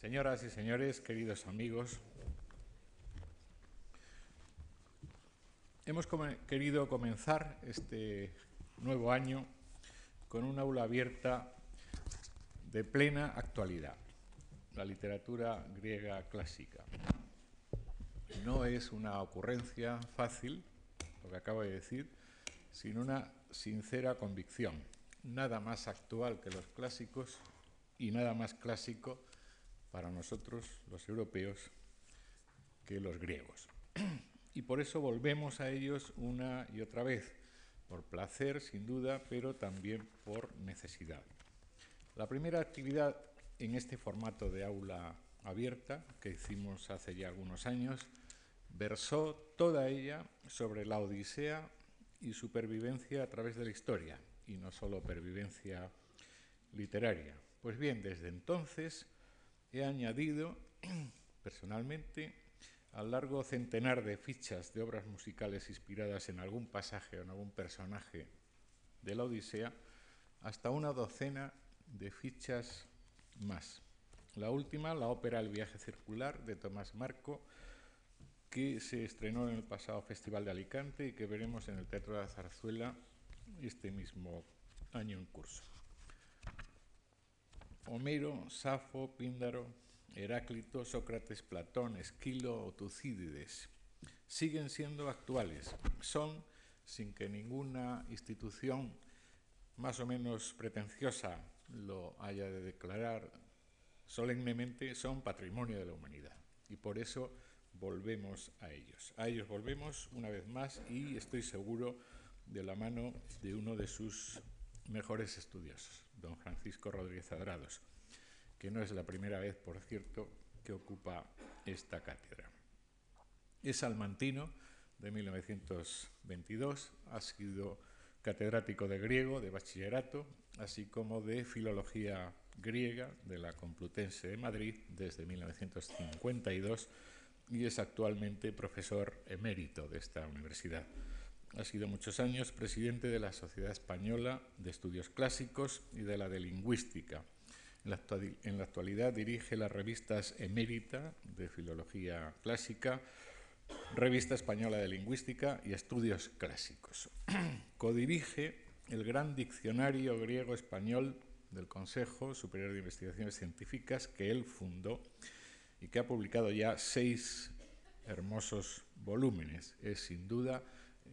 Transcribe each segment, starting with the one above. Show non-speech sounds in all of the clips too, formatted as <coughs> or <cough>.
Señoras y señores, queridos amigos, hemos querido comenzar este nuevo año con un aula abierta de plena actualidad, la literatura griega clásica. No es una ocurrencia fácil, lo que acabo de decir, sino una sincera convicción. Nada más actual que los clásicos y nada más clásico para nosotros, los europeos, que los griegos. <clears throat> Y por eso volvemos a ellos una y otra vez, por placer, sin duda, pero también por necesidad. La primera actividad en este formato de aula abierta, que hicimos hace ya algunos años, versó toda ella sobre la Odisea y su pervivencia a través de la historia, y no solo pervivencia literaria. Pues bien, desde entonces he añadido <clears throat> personalmente al largo centenar de fichas de obras musicales inspiradas en algún pasaje o en algún personaje de la Odisea, hasta una docena de fichas más. La última, la ópera El viaje circular de Tomás Marco, que se estrenó en el pasado Festival de Alicante y que veremos en el Teatro de la Zarzuela este mismo año en curso. Homero, Safo, Píndaro, Heráclito, Sócrates, Platón, Esquilo o Tucídides siguen siendo actuales. Son, sin que ninguna institución más o menos pretenciosa lo haya de declarar solemnemente, son patrimonio de la humanidad. Y por eso volvemos a ellos. A ellos volvemos una vez más y estoy seguro de la mano de uno de sus mejores estudiosos, don Francisco Rodríguez Adrados, que no es la primera vez, por cierto, que ocupa esta cátedra. Es salmantino de 1922, ha sido catedrático de griego de bachillerato, así como de filología griega de la Complutense de Madrid desde 1952 y es actualmente profesor emérito de esta universidad. Ha sido muchos años presidente de la Sociedad Española de Estudios Clásicos y de la de Lingüística. En la actualidad dirige las revistas Emérita de Filología Clásica, Revista Española de Lingüística y Estudios Clásicos. <clears throat> Codirige el gran diccionario griego-español del Consejo Superior de Investigaciones Científicas que él fundó y que ha publicado ya seis hermosos volúmenes. Es sin duda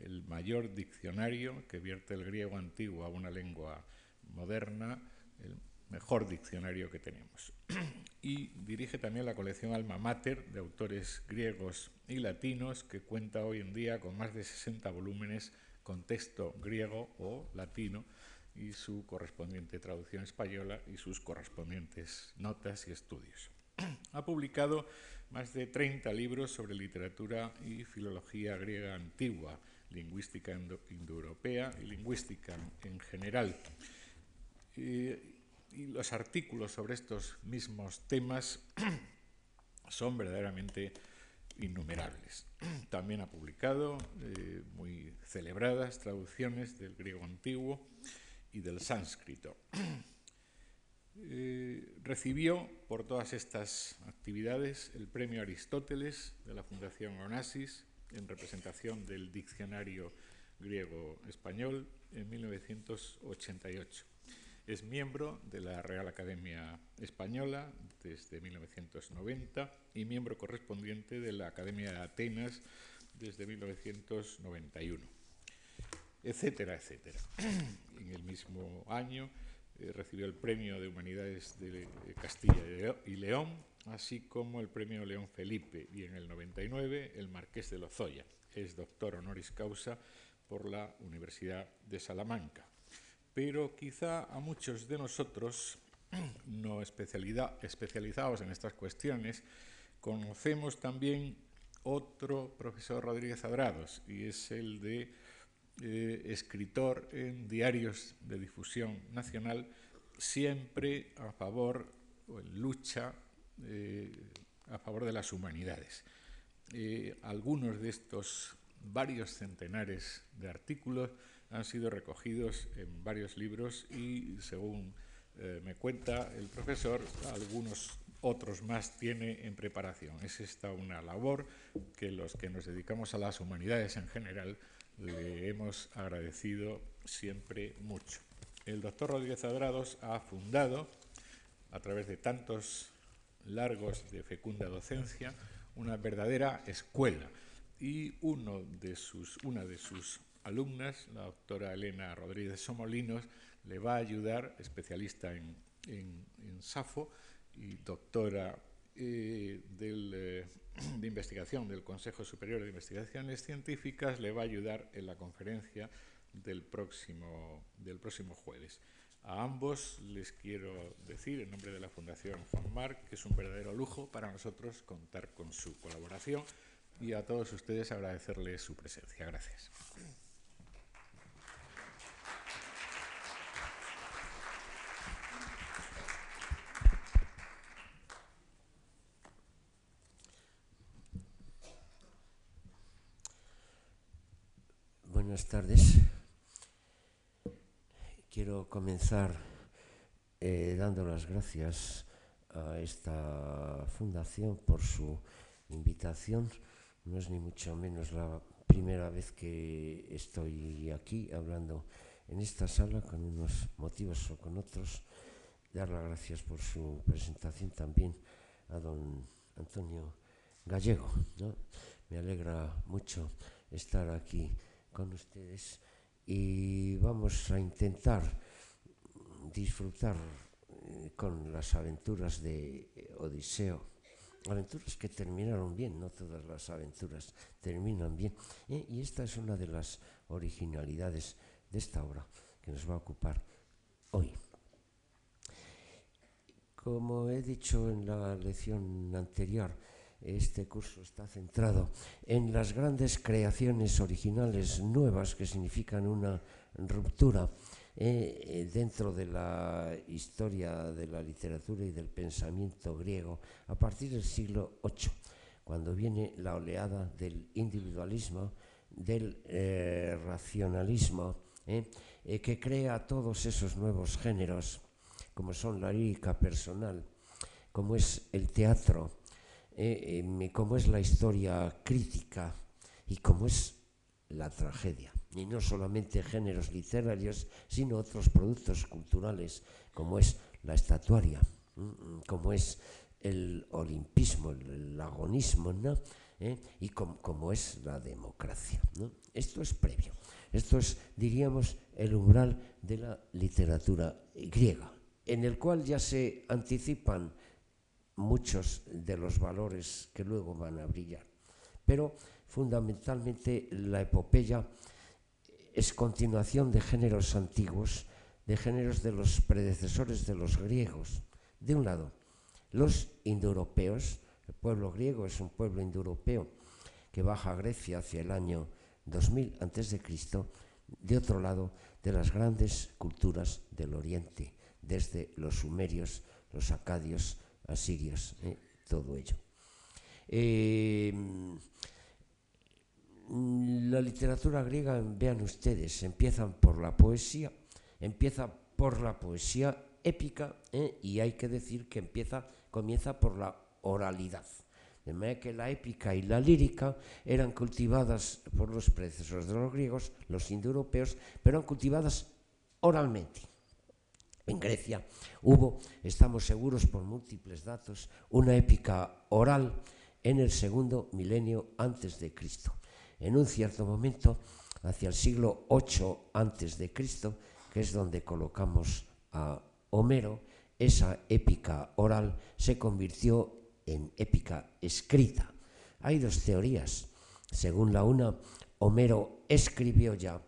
el mayor diccionario que vierte el griego antiguo a una lengua moderna, el mejor diccionario que tenemos. <clears throat> Y dirige también la colección Alma Mater de autores griegos y latinos que cuenta hoy en día con más de 60 volúmenes con texto griego o latino y su correspondiente traducción española y sus correspondientes notas y estudios. <clears throat> Ha publicado más de 30 libros sobre literatura y filología griega antigua, lingüística indoeuropea y lingüística en general. y los artículos sobre estos mismos temas <clears throat> son verdaderamente innumerables. <clears throat> También ha publicado eh, muy celebradas traducciones del griego antiguo y del sánscrito. <clears throat> Eh, recibió por todas estas actividades el premio Aristóteles de la Fundación Onassis en representación del diccionario griego-español en 1988. Es miembro de la Real Academia Española desde 1990 y miembro correspondiente de la Academia de Atenas desde 1991, etcétera, etcétera. <clears throat> En el mismo año eh, recibió el Premio de Humanidades de Castilla y León, así como el Premio León Felipe, y en el 99 el Marqués de Lozoya. Es doctor honoris causa por la Universidad de Salamanca. Pero quizá a muchos de nosotros, <clears throat> no especializados en estas cuestiones, conocemos también otro profesor Rodríguez Adrados, y es el de eh, escritor en diarios de difusión nacional, siempre a favor o en lucha eh, a favor de las humanidades. Eh, algunos de estos varios centenares de artículos han sido recogidos en varios libros y, según me cuenta el profesor, algunos otros más tiene en preparación. Es esta una labor que los que nos dedicamos a las humanidades en general le hemos agradecido siempre mucho. El doctor Rodríguez Adrados ha fundado, a través de tantos largos de fecunda docencia, una verdadera escuela. Y de sus, una de sus alumnas, la doctora Elena Rodríguez Somolinos, le va a ayudar, especialista en, en, SAFO y doctora eh, eh, <clears throat> de investigación del Consejo Superior de Investigaciones Científicas, le va a ayudar en la conferencia del próximo, del próximo jueves. A ambos les quiero decir, en nombre de la Fundación Juan que es un verdadero lujo para nosotros contar con su colaboración y a todos ustedes agradecerles su presencia. Gracias. Buenas tardes. Quiero comenzar eh, dando las gracias a esta fundación por su invitación. No es ni mucho menos la primera vez que estoy aquí hablando en esta sala con unos motivos o con otros. Dar las gracias por su presentación también a don Antonio Gallego. Me alegra mucho estar aquí con ustedes y vamos a intentar disfrutar eh, con las aventuras de Odiseo. Aventuras que terminaron bien, no todas las aventuras terminan bien. Eh, y esta es una de las originalidades de esta obra que nos va a ocupar hoy. Como he dicho en la lección anterior, este curso está centrado en las grandes creaciones originales nuevas que significan una ruptura eh, dentro de la historia de la literatura y del pensamiento griego a partir del siglo VIII, cuando viene la oleada del individualismo, del eh, racionalismo, eh, que crea todos esos nuevos géneros, como son la lírica personal, como es el teatro, eh, cómo es la historia crítica y cómo es la tragedia. Y no solamente géneros literarios, sino otros productos culturales, como es la estatuaria, como es el olimpismo, el, agonismo, ¿no? ¿Eh? y como, es la democracia. Esto es previo. Esto es, diríamos, el umbral de la literatura griega, en el cual ya se anticipan muchos de los valores que luego van a brillar. Pero fundamentalmente la epopeya es continuación de géneros antiguos, de géneros de los predecesores de los griegos. De un lado, los indoeuropeos, el pueblo griego es un pueblo indoeuropeo que baja a Grecia hacia el año 2000 a.C., de otro lado, de las grandes culturas del Oriente, desde los sumerios, los acadios, asirios, eh, todo ello. Eh, la literatura griega, vean ustedes, empieza por la poesía, empieza por la poesía épica eh, y hay que decir que empieza, comienza por la oralidad. De manera que la épica y la lírica eran cultivadas por los predecesores de los griegos, los indoeuropeos, pero eran cultivadas oralmente. En Grecia hubo, estamos seguros por múltiples datos, una épica oral en el segundo milenio antes de Cristo. En un cierto momento, hacia el siglo VIII antes de Cristo, que es donde colocamos a Homero, esa épica oral se convirtió en épica escrita. Hay dos teorías. Según la una, Homero escribió ya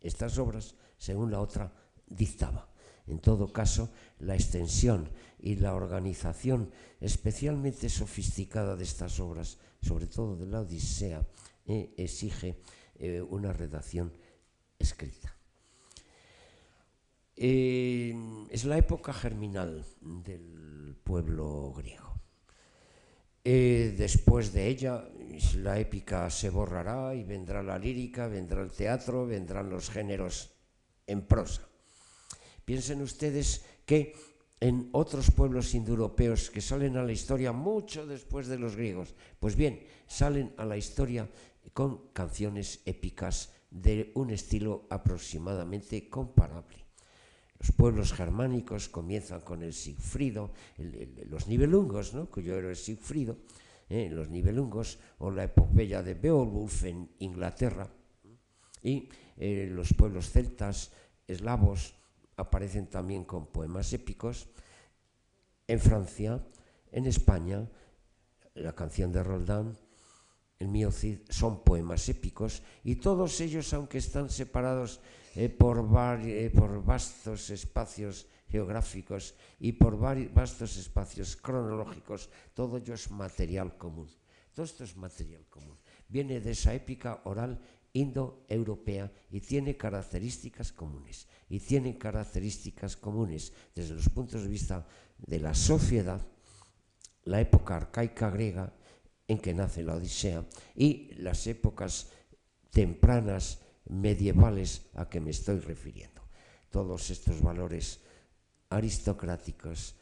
estas obras, según la otra, dictaba. En todo caso, la extensión y la organización especialmente sofisticada de estas obras, sobre todo de la Odisea, eh, exige eh, una redacción escrita. Eh, es la época germinal del pueblo griego. después de ella, la épica se borrará y vendrá la lírica, vendrá el teatro, vendrán los géneros en prosa. Piensen ustedes que en otros pueblos indoeuropeos que salen a la historia mucho después de los griegos. Pues bien, salen a la historia con canciones épicas de un estilo aproximadamente comparable. Los pueblos germánicos comienzan con el Sigfrido, los Nibelungos, ¿no? cuyo héroe es Sigfrido, ¿eh? los Nibelungos, o la epopeya de Beowulf en Inglaterra. Y eh, los pueblos celtas, eslavos, aparecen también con poemas épicos. En Francia, en España, la canción de Roldán, el mío Cid, son poemas épicos y todos ellos, aunque están separados eh, por, eh, por, vastos espacios geográficos y por vastos espacios cronológicos, todo ello es material común. Todo esto es material común. Viene de esa épica oral indoeuropea y tiene características comunes. Y tiene características comunes desde los puntos de vista de la sociedad, la época arcaica griega en que nace la Odisea y las épocas tempranas medievales a que me estoy refiriendo. Todos estos valores aristocráticos,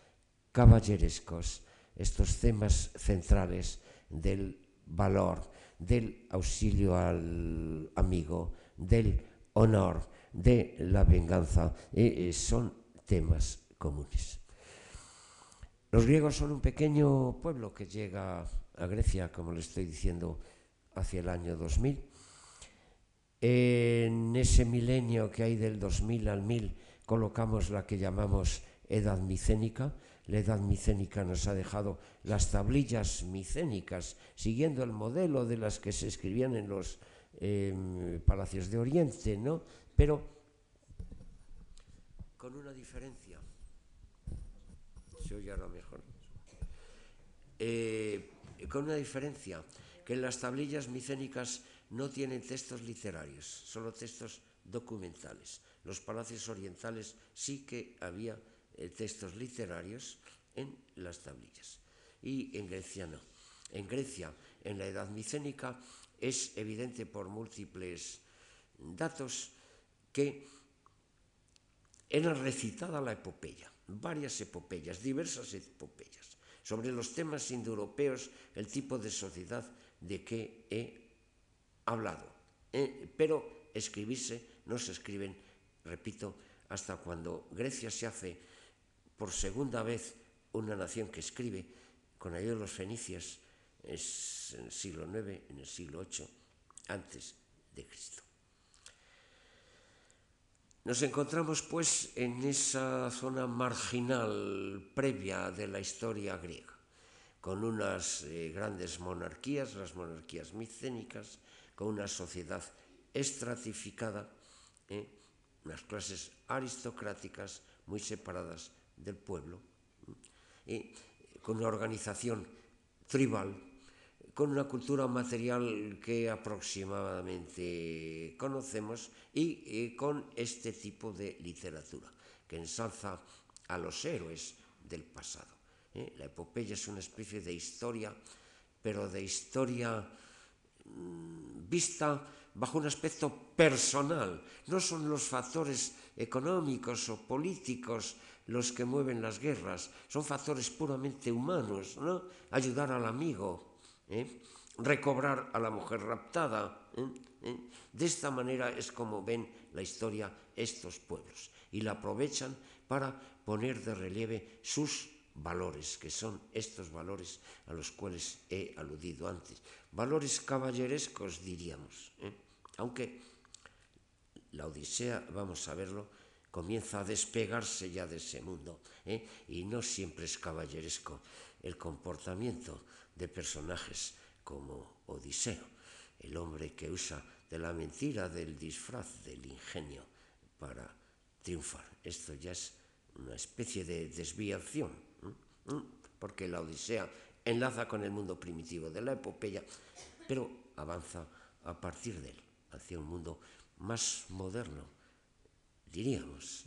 caballerescos, estos temas centrales del valor, del auxilio al amigo, del honor, de la venganza, eh, eh, son temas comunes. Los griegos son un pequeño pueblo que llega a Grecia, como le estoy diciendo, hacia el año 2000. En ese milenio que hay del 2000 al 1000 colocamos la que llamamos edad micénica, la edad micénica nos ha dejado las tablillas micénicas, siguiendo el modelo de las que se escribían en los em, palacios de Oriente, ¿no? Pero con una diferencia. Se oye ahora mejor. Eh, con una diferencia, que en las tablillas micénicas no tienen textos literarios, solo textos documentales. Los palacios orientales sí que había eh, textos literarios en las tablillas. Y en Grecia no. En Grecia, en la Edad Micénica, es evidente por múltiples datos que era recitada la epopeya, varias epopeyas, diversas epopeyas, sobre los temas indoeuropeos, el tipo de sociedad de que he hablado. Eh, pero escribirse no se escriben, repito, hasta cuando Grecia se hace por segunda vez una nación que escribe, con ayuda de los fenicios, es en el siglo IX, en el siglo VIII, antes de Cristo. Nos encontramos pues en esa zona marginal previa de la historia griega, con unas eh, grandes monarquías, las monarquías micénicas, con una sociedad estratificada, eh, unas clases aristocráticas muy separadas del pueblo, y con una organización tribal, con una cultura material que aproximadamente conocemos y, con este tipo de literatura que ensalza a los héroes del pasado. ¿eh? La epopeya es una especie de historia, pero de historia mm, vista bajo un aspecto personal. No son los factores económicos o políticos los que mueven las guerras, son factores puramente humanos, ¿no? Ayudar al amigo, ¿eh? recobrar a la mujer raptada. ¿eh? ¿Eh? De esta manera es como ven la historia estos pueblos y la aprovechan para poner de relieve sus valores, que son estos valores a los cuales he aludido antes. Valores caballerescos, diríamos. Aunque la Odisea, vamos a verlo, comienza a despegarse ya de ese mundo. ¿eh? Y no siempre es caballeresco el comportamiento de personajes como Odiseo, el hombre que usa de la mentira, del disfraz, del ingenio para triunfar. Esto ya es una especie de desviación, porque la Odisea enlaza con el mundo primitivo de la epopeya, pero avanza a partir de él hacia un mundo más moderno, diríamos.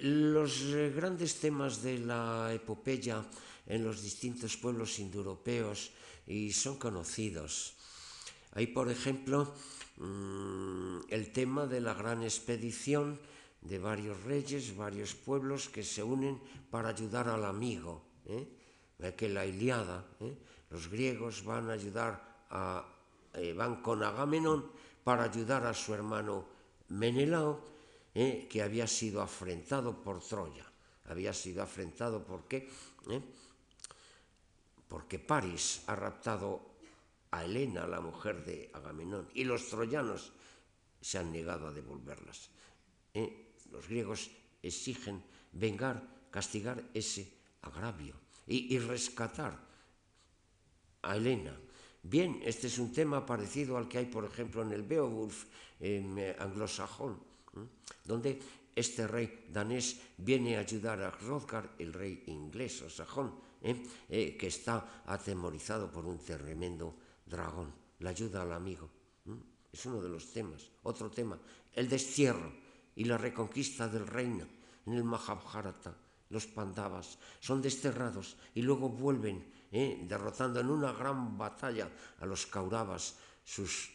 Los eh, grandes temas de la epopeya en los distintos pueblos indoeuropeos y son conocidos. Hay, por ejemplo, mm, el tema de la gran expedición de varios reyes, varios pueblos que se unen para ayudar al amigo. ¿eh? Que la Iliada, ¿eh? los griegos van a ayudar a, eh, van con Agamenón para ayudar a su hermano Menelao, ¿eh? que había sido afrentado por Troya. Había sido afrentado por qué? Porque París ha raptado a Helena, la mujer de Agamenón, y los troyanos se han negado a devolverlas. Los griegos exigen vengar, castigar ese agravio y, rescatar a Helena. Bien, este es un tema parecido al que hay, por ejemplo, en el Beowulf eh, anglosajón, donde este rey danés viene a ayudar a Hrothgar, el rey inglés o sajón, ¿eh? Eh, que está atemorizado por un tremendo dragón. La ayuda al amigo. Es uno de los temas. Otro tema, el destierro y la reconquista del reino en el Mahabharata. Los Pandavas son desterrados y luego vuelven, ¿eh? derrotando en una gran batalla a los Kauravas, sus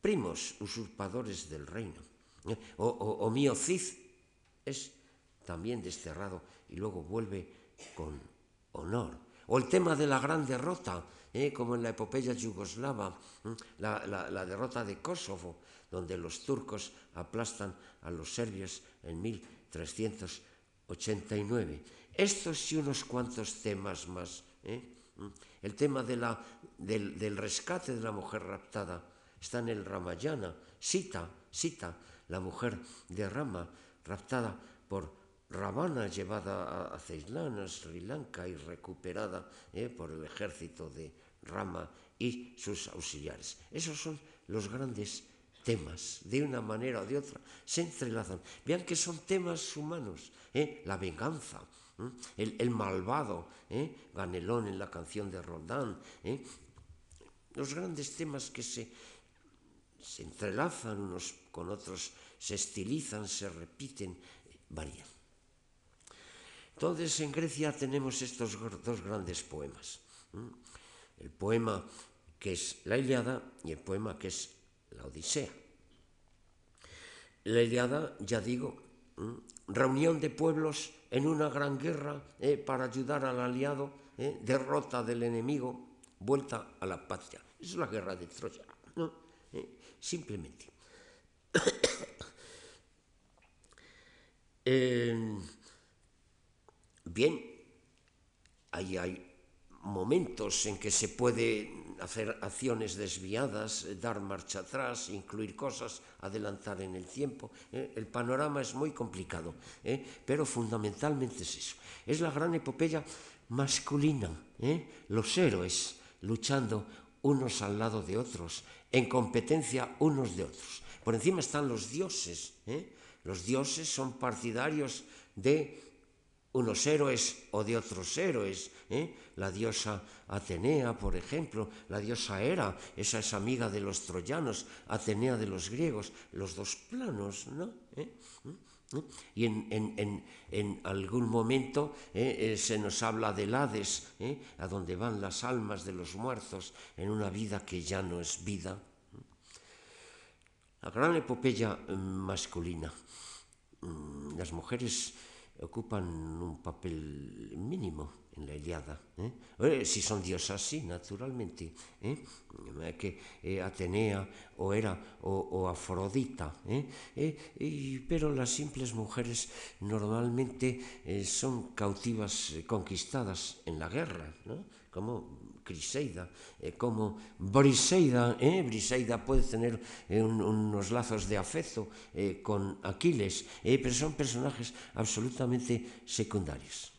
primos usurpadores del reino. ¿eh? O, o, Mio es también desterrado y luego vuelve con honor. O el tema de la gran derrota, ¿eh? como en la epopeya yugoslava, la, la derrota de Kosovo, donde los turcos aplastan a los serbios en 1389. Estos y unos cuantos temas más. ¿Eh? El tema de la, del, rescate de la mujer raptada está en el Ramayana. Sita, Sita, la mujer de Rama, raptada por Ravana, llevada a, Ceilán, Sri Lanka y recuperada ¿eh? por el ejército de Rama y sus auxiliares. Esos son los grandes temas, de una manera o de otra, se entrelazan. Vean que son temas humanos, ¿eh? la venganza, el, el, malvado, ¿eh? Ganelón en la canción de Roldán, ¿eh? los grandes temas que se, se entrelazan unos con otros, se estilizan, se repiten, varían. Entonces en Grecia tenemos estos dos grandes poemas. El poema que es la Iliada y el poema que es la Odisea. La Iliada, ya digo, reunión de pueblos en una gran guerra eh, para ayudar al aliado, eh, derrota del enemigo, vuelta a la patria. Es la guerra de Troya. Eh, simplemente. <coughs> bien, ahí hay momentos en que se puede hacer acciones desviadas, dar marcha atrás, incluir cosas, adelantar en el tiempo. ¿eh? El panorama es muy complicado, ¿eh? pero fundamentalmente es eso. Es la gran epopeya masculina, ¿eh? los héroes luchando unos al lado de otros, en competencia unos de otros. Por encima están los dioses. Los dioses son partidarios de unos héroes o de otros héroes. ¿Eh? La diosa Atenea, por ejemplo, la diosa Hera, esa es amiga de los troyanos, Atenea de los griegos, los dos planos, ¿no? ¿Eh? ¿Eh? Y en, algún momento se nos habla del Hades, a donde van las almas de los muertos en una vida que ya no es vida. La gran epopeya mm, masculina. Mm, las mujeres ocupan un papel mínimo en la Iliada. Eh? Eh, si son diosas, sí, naturalmente. Eh? Que eh, Atenea o era o, o Afrodita. Eh? Eh, y, pero las simples mujeres normalmente eh, son cautivas, eh, conquistadas en la guerra, ¿no? como Criseida, eh, como Briseida, eh, Briseida puede tener eh, un, unos lazos de afecto eh, con Aquiles, pero son personajes absolutamente secundarios.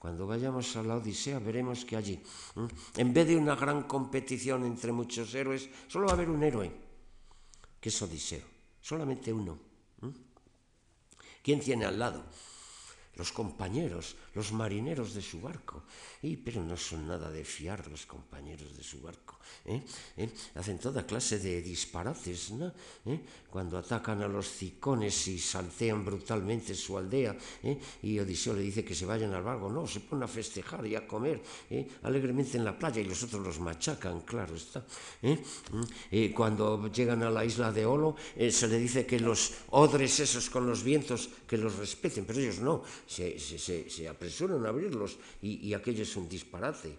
Cuando vayamos a la Odisea veremos que allí, en vez de una gran competición entre muchos héroes, solo va a haber un héroe, que es Odiseo, solamente uno. ¿Quién tiene al lado? los compañeros, los marineros de su barco. Y, pero no son nada de fiar los compañeros de su barco. ¿eh? ¿Eh? Hacen toda clase de disparates, ¿no? ¿Eh? Cuando atacan a los cicones y saltean brutalmente su aldea, y Odiseo le dice que se vayan al barco, no, se ponen a festejar y a comer alegremente en la playa y los otros los machacan, claro está. ¿Mm? cuando llegan a la isla de Olo, se le dice que los odres esos con los vientos, que los respeten, pero ellos no, se, se, apresuran a abrirlos y, aquello es un disparate.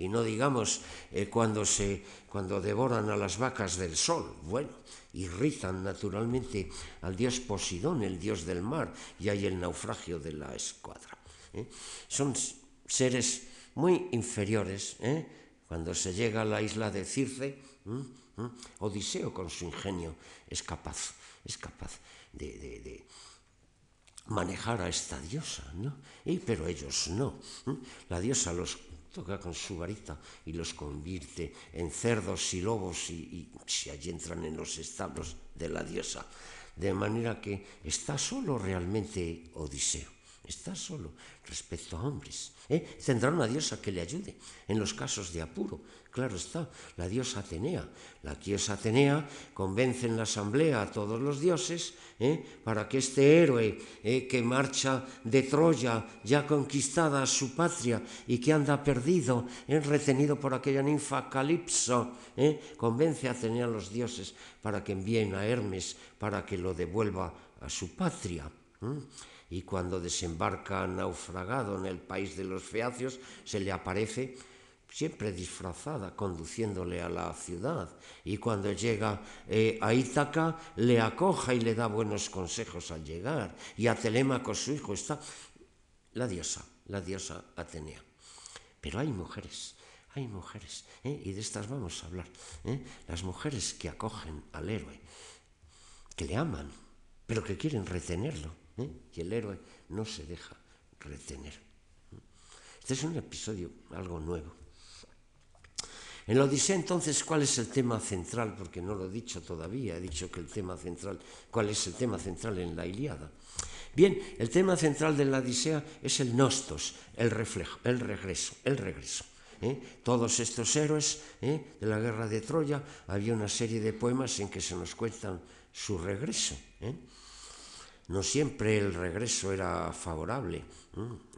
Y no digamos eh, cuando, se, cuando devoran a las vacas del sol, bueno, irritan naturalmente al dios Posidón, el dios del mar, y hay el naufragio de la escuadra. ¿eh? Son seres muy inferiores. ¿eh? Cuando se llega a la isla de Circe, Odiseo con su ingenio es capaz, es capaz de manejar a esta diosa, ¿no? Y, pero ellos no. La diosa los toca con su varita y los convierte en cerdos y lobos y, y si allí entran en los establos de la diosa. De manera que está solo realmente Odiseo, está solo respecto a hombres. ¿eh? Tendrá una diosa que le ayude en los casos de apuro, Claro está, la diosa Atenea. La diosa Atenea convence en la asamblea a todos los dioses ¿eh? para que este héroe ¿eh? que marcha de Troya, ya conquistada a su patria y que anda perdido, ¿eh? retenido por aquella ninfa Calipso, convence a Atenea a los dioses para que envíen a Hermes para que lo devuelva a su patria. Y cuando desembarca naufragado en el país de los feacios, se le aparece siempre disfrazada, conduciéndole a la ciudad. Y cuando llega eh, a Ítaca, le acoja y le da buenos consejos al llegar. Y a Telémaco, su hijo, está la diosa, la diosa Atenea. Pero hay mujeres, hay mujeres, ¿eh? y de estas vamos a hablar. ¿eh? Las mujeres que acogen al héroe, que le aman, pero que quieren retenerlo. Y el héroe no se deja retener. Este es un episodio algo nuevo. En la Odisea entonces, ¿cuál es el tema central? Porque no lo he dicho todavía, he dicho que el tema central, ¿cuál es el tema central en la Iliada? Bien, el tema central de la Odisea es el nostos, el reflejo, el regreso, el regreso. ¿eh? Todos estos héroes ¿eh? de la guerra de Troya, había una serie de poemas en que se nos cuentan su regreso. ¿eh? No siempre el regreso era favorable.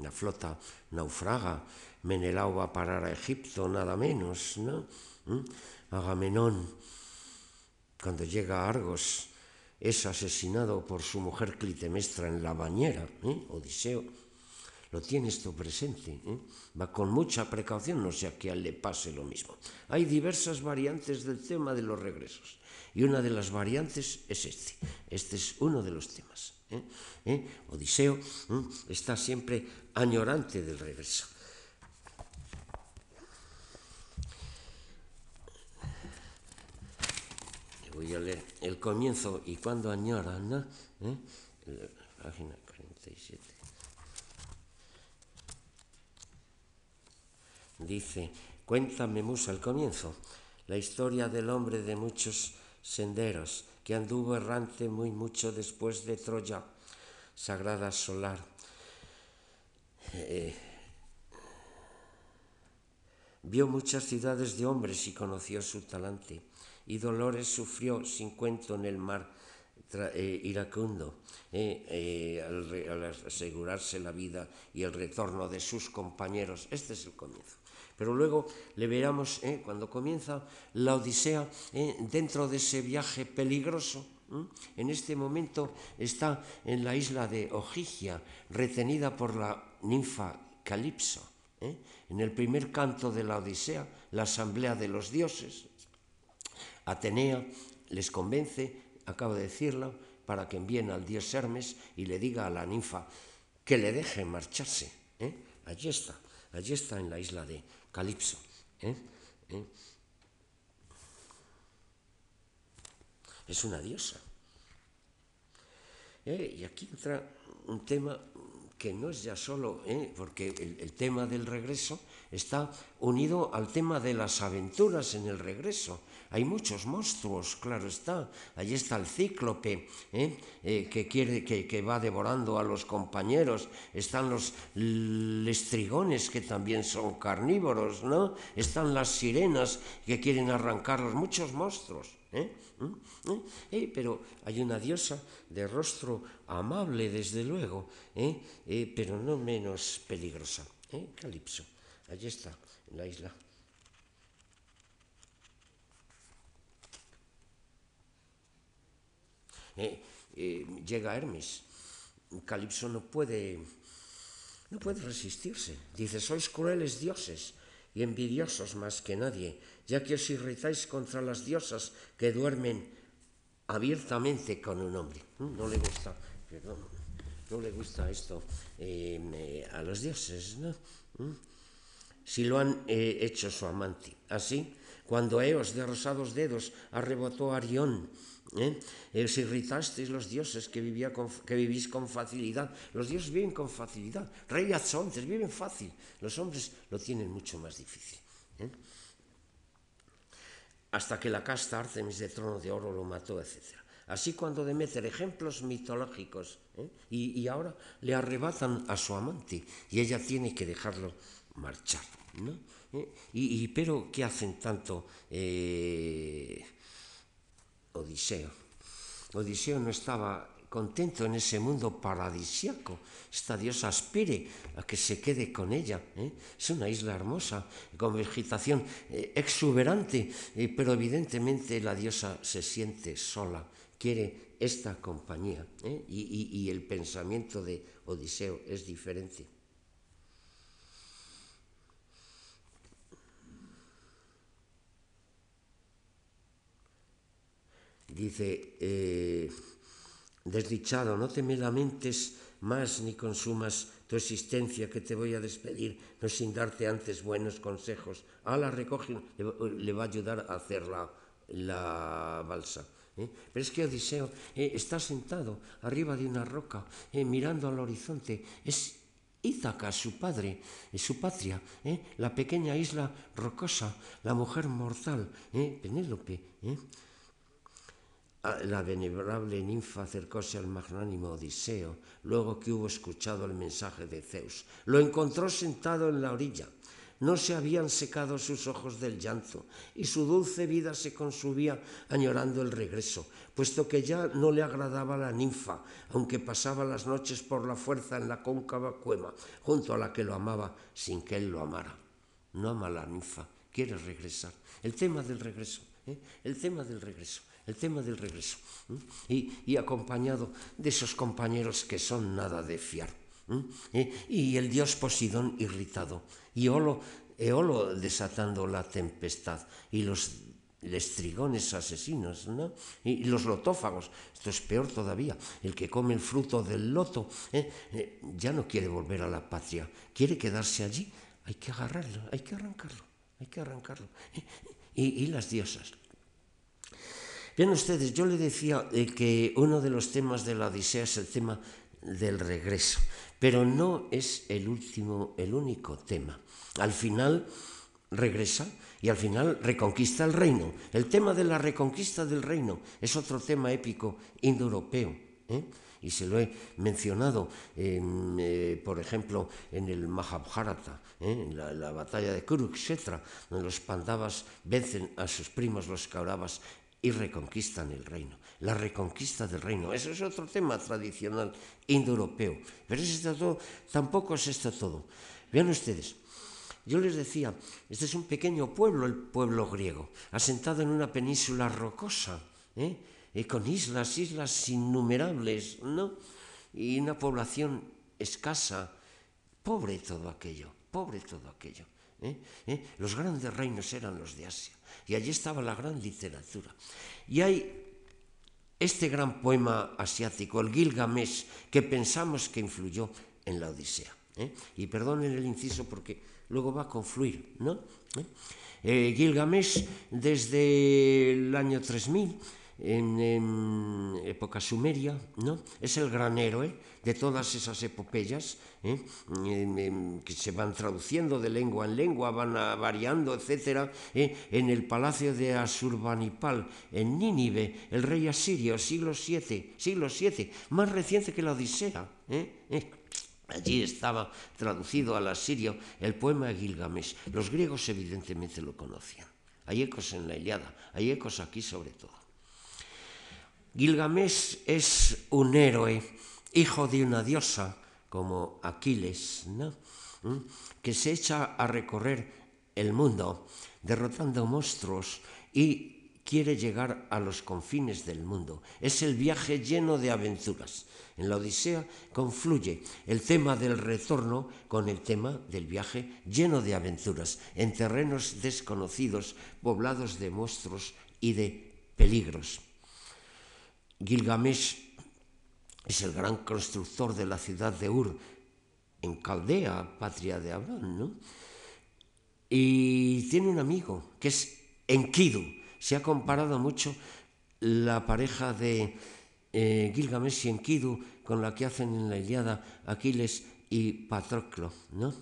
La flota naufraga, Menelao va a parar a Egipto, nada menos, ¿no? Agamenón, cuando llega a Argos, es asesinado por su mujer Clitemestra en la bañera, ¿eh? Odiseo lo tiene esto presente, ¿eh? va con mucha precaución, no sea que a él le pase lo mismo. Hay diversas variantes del tema de los regresos y una de las variantes es este, este es uno de los temas. ¿Eh? Odiseo está siempre añorante del regreso. voy a leer el comienzo y cuando añora, ¿no? ¿Eh? Página 47. Dice, cuéntame Musa el comienzo, la historia del hombre de muchos senderos, que anduvo errante muy mucho después de Troya, sagrada solar. Eh, vio muchas ciudades de hombres y conoció su talante y Dolores sufrió sin cuento en el mar eh, iracundo eh, al, asegurarse la vida y el retorno de sus compañeros. Este es el comienzo. Pero luego le veremos cuando comienza la Odisea dentro de ese viaje peligroso. En este momento está en la isla de Ojigia, retenida por la ninfa Calipso. En el primer canto de la Odisea, la asamblea de los dioses, Atenea les convence, acabo de decirlo, para que envíen al dios Hermes y le diga a la ninfa que le deje marcharse. ¿eh? Allí está, allí está en la isla de Calipso. ¿eh? ¿Eh? Es una diosa. Y aquí entra un tema que no es ya solo, ¿eh? porque el, tema del regreso está unido al tema de las aventuras en el regreso. Hay muchos monstruos, claro está. Allí está el cíclope, ¿eh? Eh, que, quiere, que, que, va devorando a los compañeros. Están los lestrigones, que también son carnívoros, ¿no? Están las sirenas, que quieren arrancarlos. Muchos monstruos. ¿eh? ¿Mm? ¿Eh? pero hay una diosa de rostro amable, desde luego, ¿eh? ¿eh? pero no menos peligrosa. ¿eh? Calipso, allí está, en la isla. ¿Eh? llega Hermes. Calipso no puede, no puede resistirse. Dice, sois crueles dioses y envidiosos más que nadie ya que os irritáis contra las diosas que duermen abiertamente con un hombre. Mm, no le gusta, no le gusta esto eh, eh, a los dioses. Mm. Si lo han eh, hecho su amante. Así, cuando Eos de rosados dedos arrebató a Arión, ¿eh? os irritasteis los dioses que, vivía que vivís con facilidad. Los dioses viven con facilidad. Rey Azontes viven fácil. Los hombres lo tienen mucho más difícil. ¿eh? hasta que la casta Artemis de trono de oro lo mató, etc. Así cuando Demeter, ejemplos mitológicos, ¿eh? y, y, ahora le arrebatan a su amante y ella tiene que dejarlo marchar. ¿no? ¿Eh? Y, y, pero, ¿qué hacen tanto eh, Odiseo? Odiseo no estaba contento en ese mundo paradisiaco. Esta diosa aspire a que se quede con ella. ¿eh? Es una isla hermosa, con vegetación eh, exuberante, eh, pero evidentemente la diosa se siente sola, quiere esta compañía. y el pensamiento de Odiseo es diferente. Dice, eh, Desdichado, no te me lamentes más ni consumas tu existencia que te voy a despedir, no sin darte antes buenos consejos. Ala recoge, le, va a ayudar a hacer la, la balsa. ¿eh? Pero es que Odiseo eh, está sentado arriba de una roca, mirando al horizonte. Es Ítaca, su padre, su patria, la pequeña isla rocosa, la mujer mortal. Penélope. ¿Eh? la venerable ninfa acercóse al magnánimo Odiseo, luego que hubo escuchado el mensaje de Zeus. Lo encontró sentado en la orilla. No se habían secado sus ojos del llanto, y su dulce vida se consumía añorando el regreso, puesto que ya no le agradaba la ninfa, aunque pasaba las noches por la fuerza en la cóncava cueva, junto a la que lo amaba sin que él lo amara. No ama la ninfa, quiere regresar. El tema del regreso, ¿eh? el tema del regreso el tema del regreso, y, y, acompañado de esos compañeros que son nada de fiar. ¿eh? Y el dios Posidón irritado, y Olo, Eolo desatando la tempestad, y los lestrigones asesinos, ¿no? y los lotófagos, esto es peor todavía, el que come el fruto del loto, ¿eh? Eh, ya no quiere volver a la patria, quiere quedarse allí, hay que agarrarlo, hay que arrancarlo, hay que arrancarlo. Y, y las diosas, Bien ustedes, yo le decía eh, que uno de los temas de la Odisea es el tema del regreso, pero no es el último, el único tema. Al final regresa y al final reconquista el reino. El tema de la reconquista del reino es otro tema épico indoeuropeo. ¿eh? y se lo he mencionado, eh, por ejemplo, en el Mahabharata, en la, la, batalla de Kurukshetra, donde los Pandavas vencen a sus primos los Kauravas y reconquistan el reino. La reconquista del reino, eso es otro tema tradicional indoeuropeo. Pero es esto todo, tampoco es esto todo. Vean ustedes, yo les decía, este es un pequeño pueblo, el pueblo griego, asentado en una península rocosa, ¿eh? y con islas, islas innumerables, ¿no? Y una población escasa, pobre todo aquello, pobre todo aquello. ¿eh? ¿Eh? Los grandes reinos eran los de Asia. Y allí estaba la gran literatura. Y hay este gran poema asiático, el Gilgamesh, que pensamos que influyó en la Odisea. ¿eh? Y perdonen el inciso porque luego va a confluir, ¿no? ¿Eh? Eh, Gilgamesh, desde el año 3000, en, época sumeria, ¿no? Es el gran héroe de todas esas epopeyas ¿eh? que se van traduciendo de lengua en lengua, van variando, etc. ¿eh? En el palacio de Asurbanipal, en Nínive, el rey asirio, siglo VII, siglo VII, más reciente que la Odisea. ¿eh? Allí estaba traducido al asirio el poema de Gilgamesh. Los griegos evidentemente lo conocían. Hay ecos en la Iliada, hay ecos aquí sobre todo. Gilgamesh es un héroe, hijo de una diosa como Aquiles, ¿Mm? que se echa a recorrer el mundo derrotando monstruos y quiere llegar a los confines del mundo. Es el viaje lleno de aventuras. En la Odisea confluye el tema del retorno con el tema del viaje lleno de aventuras, en terrenos desconocidos, poblados de monstruos y de peligros. Gilgamesh es el gran constructor de la ciudad de Ur, en Caldea, patria de Abraham, Y tiene un amigo que es Enkidu. Se ha comparado mucho la pareja de eh, Gilgamesh y Enkidu con la que hacen en la Iliada Aquiles y Patroclo, ¿no?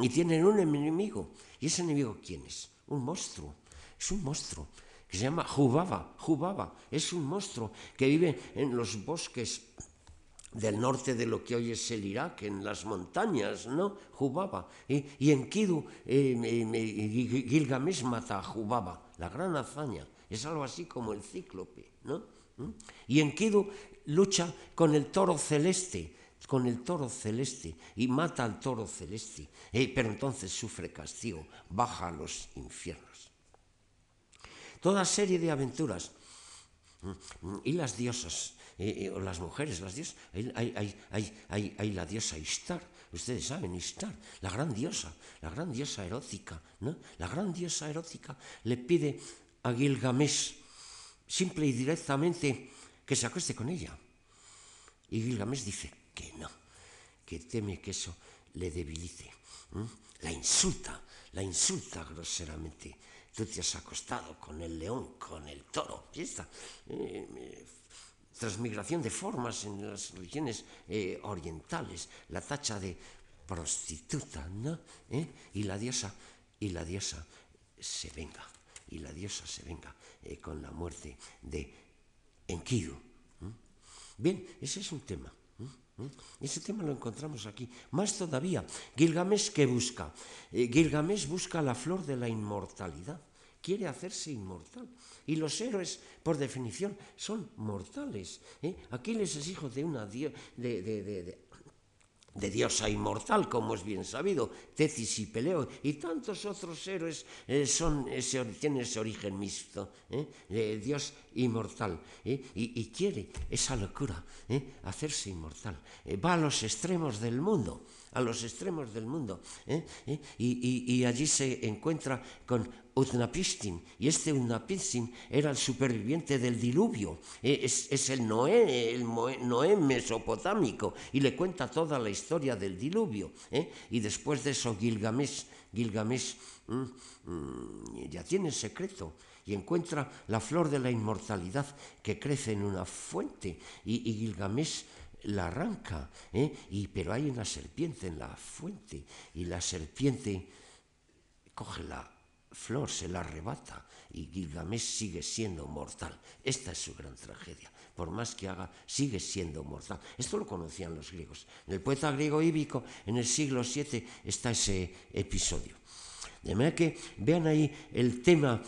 Y tienen un enemigo. ¿Y ese enemigo quién es? Un monstruo. Es un monstruo se llama Jubaba. Jubaba es un monstruo que vive en los bosques del norte de lo que hoy es el Irak, en las montañas, ¿no? Jubaba. Y, en Kidu, eh, Gilgamesh mata a Jubaba, la gran hazaña. Es algo así como el cíclope, ¿no? ¿Mm? Y Enkidu lucha con el toro celeste, con el toro celeste, y mata al toro celeste, eh, pero entonces sufre castigo, baja a los infiernos. Toda serie de aventuras. Y las diosas, o las mujeres, las diosas, hay, la diosa Ishtar, ustedes saben, Ishtar, la gran diosa, la gran diosa erótica, ¿no? La gran diosa erótica le pide a Gilgamesh, simple y directamente, que se acueste con ella. Y Gilgamesh dice que no, que teme que eso le debilite. La insulta, la insulta groseramente. Tú te has acostado con el león, con el toro. Y eh, eh, transmigración de formas en las religiones eh, orientales, la tacha de prostituta, ¿no? Y la diosa, y la diosa se venga, y la diosa se venga con la muerte de Enkidu. Bien, ese es un tema. Ese tema lo encontramos aquí. Más todavía, Gilgamesh que busca. Eh, Gilgamesh busca la flor de la inmortalidad. Quiere hacerse inmortal. Y los héroes, por definición, son mortales. ¿eh? Aquiles es hijo de una de, de diosa inmortal, como es bien sabido, Tetis y Peleo, y tantos otros héroes eh, son, tienen ese origen mixto, ¿eh? de Dios inmortal, ¿eh? y, quiere esa locura, hacerse inmortal. va a los extremos del mundo, a los extremos del mundo, y, y, allí se encuentra con Utnapishtim, y este Utnapishtim era el superviviente del diluvio, e, es, el Noé, el Noé mesopotámico, y le cuenta toda la historia del diluvio. ¿eh? Y después de eso Gilgamesh, Gilgamesh mm, mm, ya tiene secreto y encuentra la flor de la inmortalidad que crece en una fuente, y, Gilgamesh la arranca, ¿eh? y, pero hay una serpiente en la fuente, y la serpiente coge la Flor se la arrebata y Gilgamesh sigue siendo mortal. Esta es su gran tragedia. Por más que haga, sigue siendo mortal. Esto lo conocían los griegos. En el poeta griego íbico, en el siglo VII, está ese episodio. De manera que vean ahí el tema,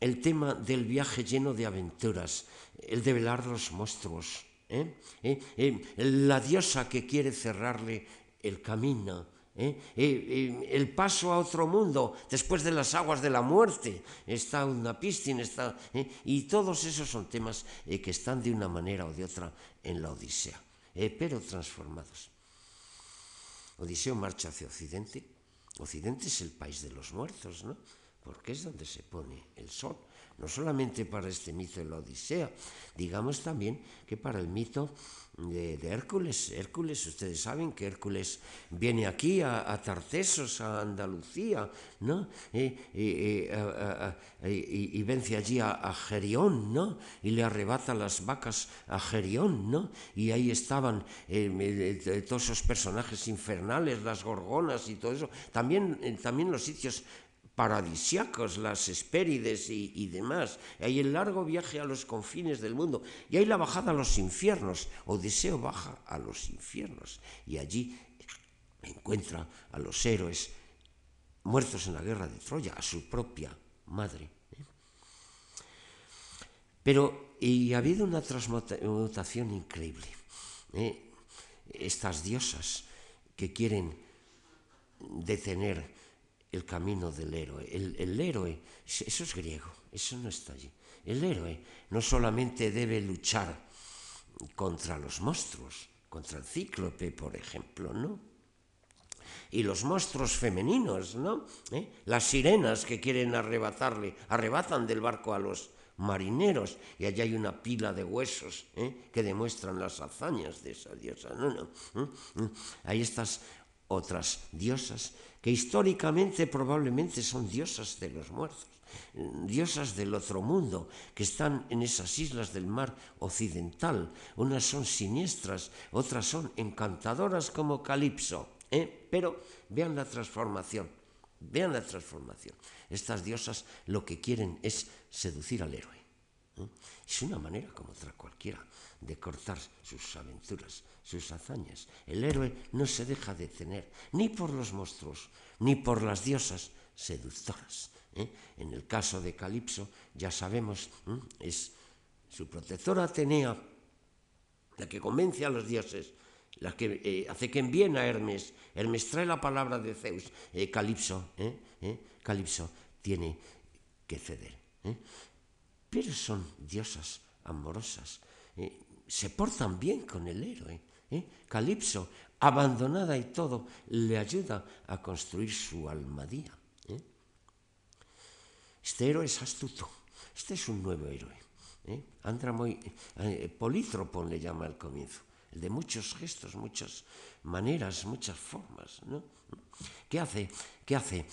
el tema del viaje lleno de aventuras, el de velar los monstruos, ¿eh? ¿Eh? ¿Eh? la diosa que quiere cerrarle el camino ¿eh? el paso a otro mundo después de las aguas de la muerte, está una piscina, ¿eh? y todos esos son temas eh, que están de una manera o de otra en la Odisea, pero transformados. Odiseo marcha hacia Occidente. Occidente es el país de los muertos, ¿no? porque es donde se pone el sol. No solamente para este mito de la Odisea, digamos también que para el mito de, Hércules. Hércules, ustedes saben que Hércules viene aquí a, Tartesos, a Andalucía, ¿no? Y, vence allí a, Gerión, ¿no? Y le arrebata las vacas a Gerión, ¿no? Y ahí estaban eh, todos esos personajes infernales, las gorgonas y todo eso. También, eh, también los sitios paradisiacos, las Hespérides y, demás. Hay el largo viaje a los confines del mundo. Y hay la bajada a los infiernos. Odiseo baja a los infiernos. Y allí encuentra a los héroes muertos en la guerra de Troya, a su propia madre. ¿eh? Pero y ha habido una transmutación increíble. ¿eh? Estas diosas que quieren detener el camino del héroe. El, héroe, eso es griego, eso no está allí. El héroe no solamente debe luchar contra los monstruos, contra el cíclope, por ejemplo, ¿no? Y los monstruos femeninos, ¿no? ¿Eh? Las sirenas que quieren arrebatarle, arrebatan del barco a los marineros y allá hay una pila de huesos ¿eh? que demuestran las hazañas de esa diosa. No, no. ¿eh? Hay estas otras diosas que históricamente probablemente son diosas de los muertos, diosas del otro mundo, que están en esas islas del mar occidental. Unas son siniestras, otras son encantadoras como Calipso. ¿eh? Pero vean la transformación, vean la transformación. Estas diosas lo que quieren es seducir al héroe. ¿eh? Es una manera como otra cualquiera de cortar sus aventuras, sus hazañas. El héroe no se deja detener ni por los monstruos, ni por las diosas seductoras. ¿eh? En el caso de Calipso, ya sabemos, es su protectora Atenea la que convence a los dioses, la que eh, hace que envíen a Hermes. Hermes trae la palabra de Zeus. Eh, Calipso, Calipso tiene que ceder. Pero son diosas amorosas se portan bien con el héroe. ¿eh? Calipso, abandonada y todo, le ayuda a construir su almadía. ¿eh? Este héroe es astuto. Este es un nuevo héroe. ¿eh? Andra eh, polítropo le llama al comienzo. El de muchos gestos, muchas maneras, muchas formas. ¿no? ¿Qué hace, qué hace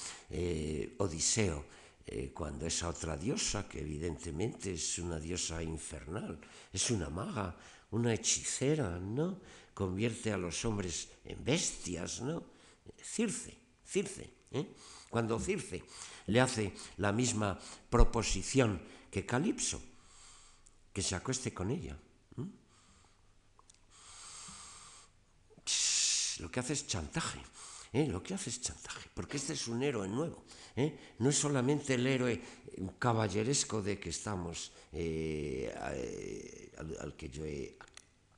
Odiseo? Eh, cuando esa otra diosa, que evidentemente es una diosa infernal, es una maga, una hechicera, ¿no? Convierte a los hombres en bestias, ¿no? Circe, Circe. ¿eh? Cuando Circe le hace la misma proposición que Calipso, que se acueste con ella. Lo que hace es chantaje. ¿eh? Lo que hace es chantaje, porque este es un héroe nuevo. ¿Eh? No es solamente el héroe caballeresco de que estamos, eh, al, que yo he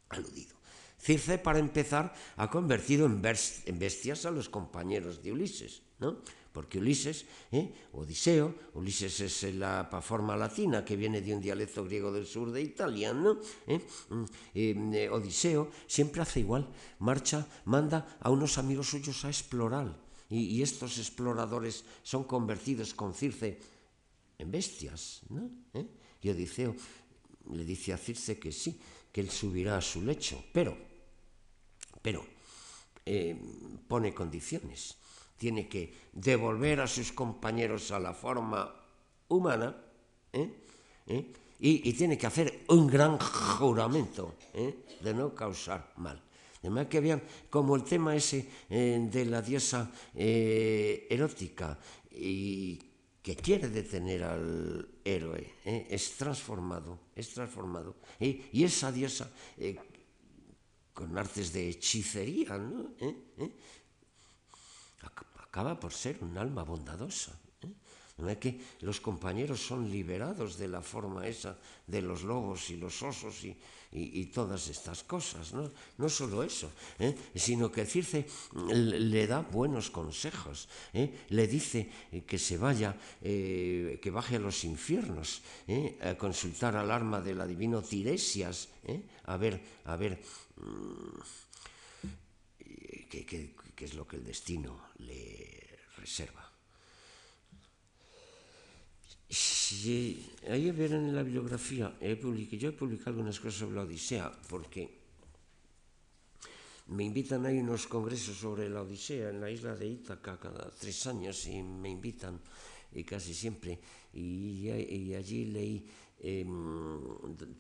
aludido. Circe, para empezar, ha convertido en, bestias a los compañeros de Ulises, ¿no? porque Ulises, ¿eh? Odiseo, Ulises es la forma latina que viene de un dialecto griego del sur de Italia. Mm, eh, Odiseo siempre hace igual, marcha, manda a unos amigos suyos a explorar, y, estos exploradores son convertidos con Circe en bestias, ¿no? Y Odiseo le dice a Circe que sí, que él subirá a su lecho, pero, pero, pone condiciones tiene que devolver a sus compañeros a la forma humana ¿eh? ¿Eh? Y, tiene que hacer un gran juramento ¿eh? de no causar mal. Además que vean como el tema ese de la diosa erótica y que quiere detener al héroe, es transformado, es transformado. Y esa diosa con artes de hechicería, ¿no? acaba por ser un alma bondadosa. ¿Eh? No es que los compañeros son liberados de la forma esa de los lobos y los osos y, todas estas cosas. No, no solo eso, ¿eh? sino que Circe le da buenos consejos. ¿eh? Le dice que se vaya, que baje a los infiernos, a consultar al arma del adivino Tiresias, a ver, a ver. Mm, qué, es lo que el destino le reserva. Si ahí verán en la bibliografía, he yo he publicado algunas cosas sobre la Odisea, porque me invitan a unos congresos sobre la Odisea en la isla de Ítaca cada tres años y me invitan y casi siempre. Y, allí leí eh,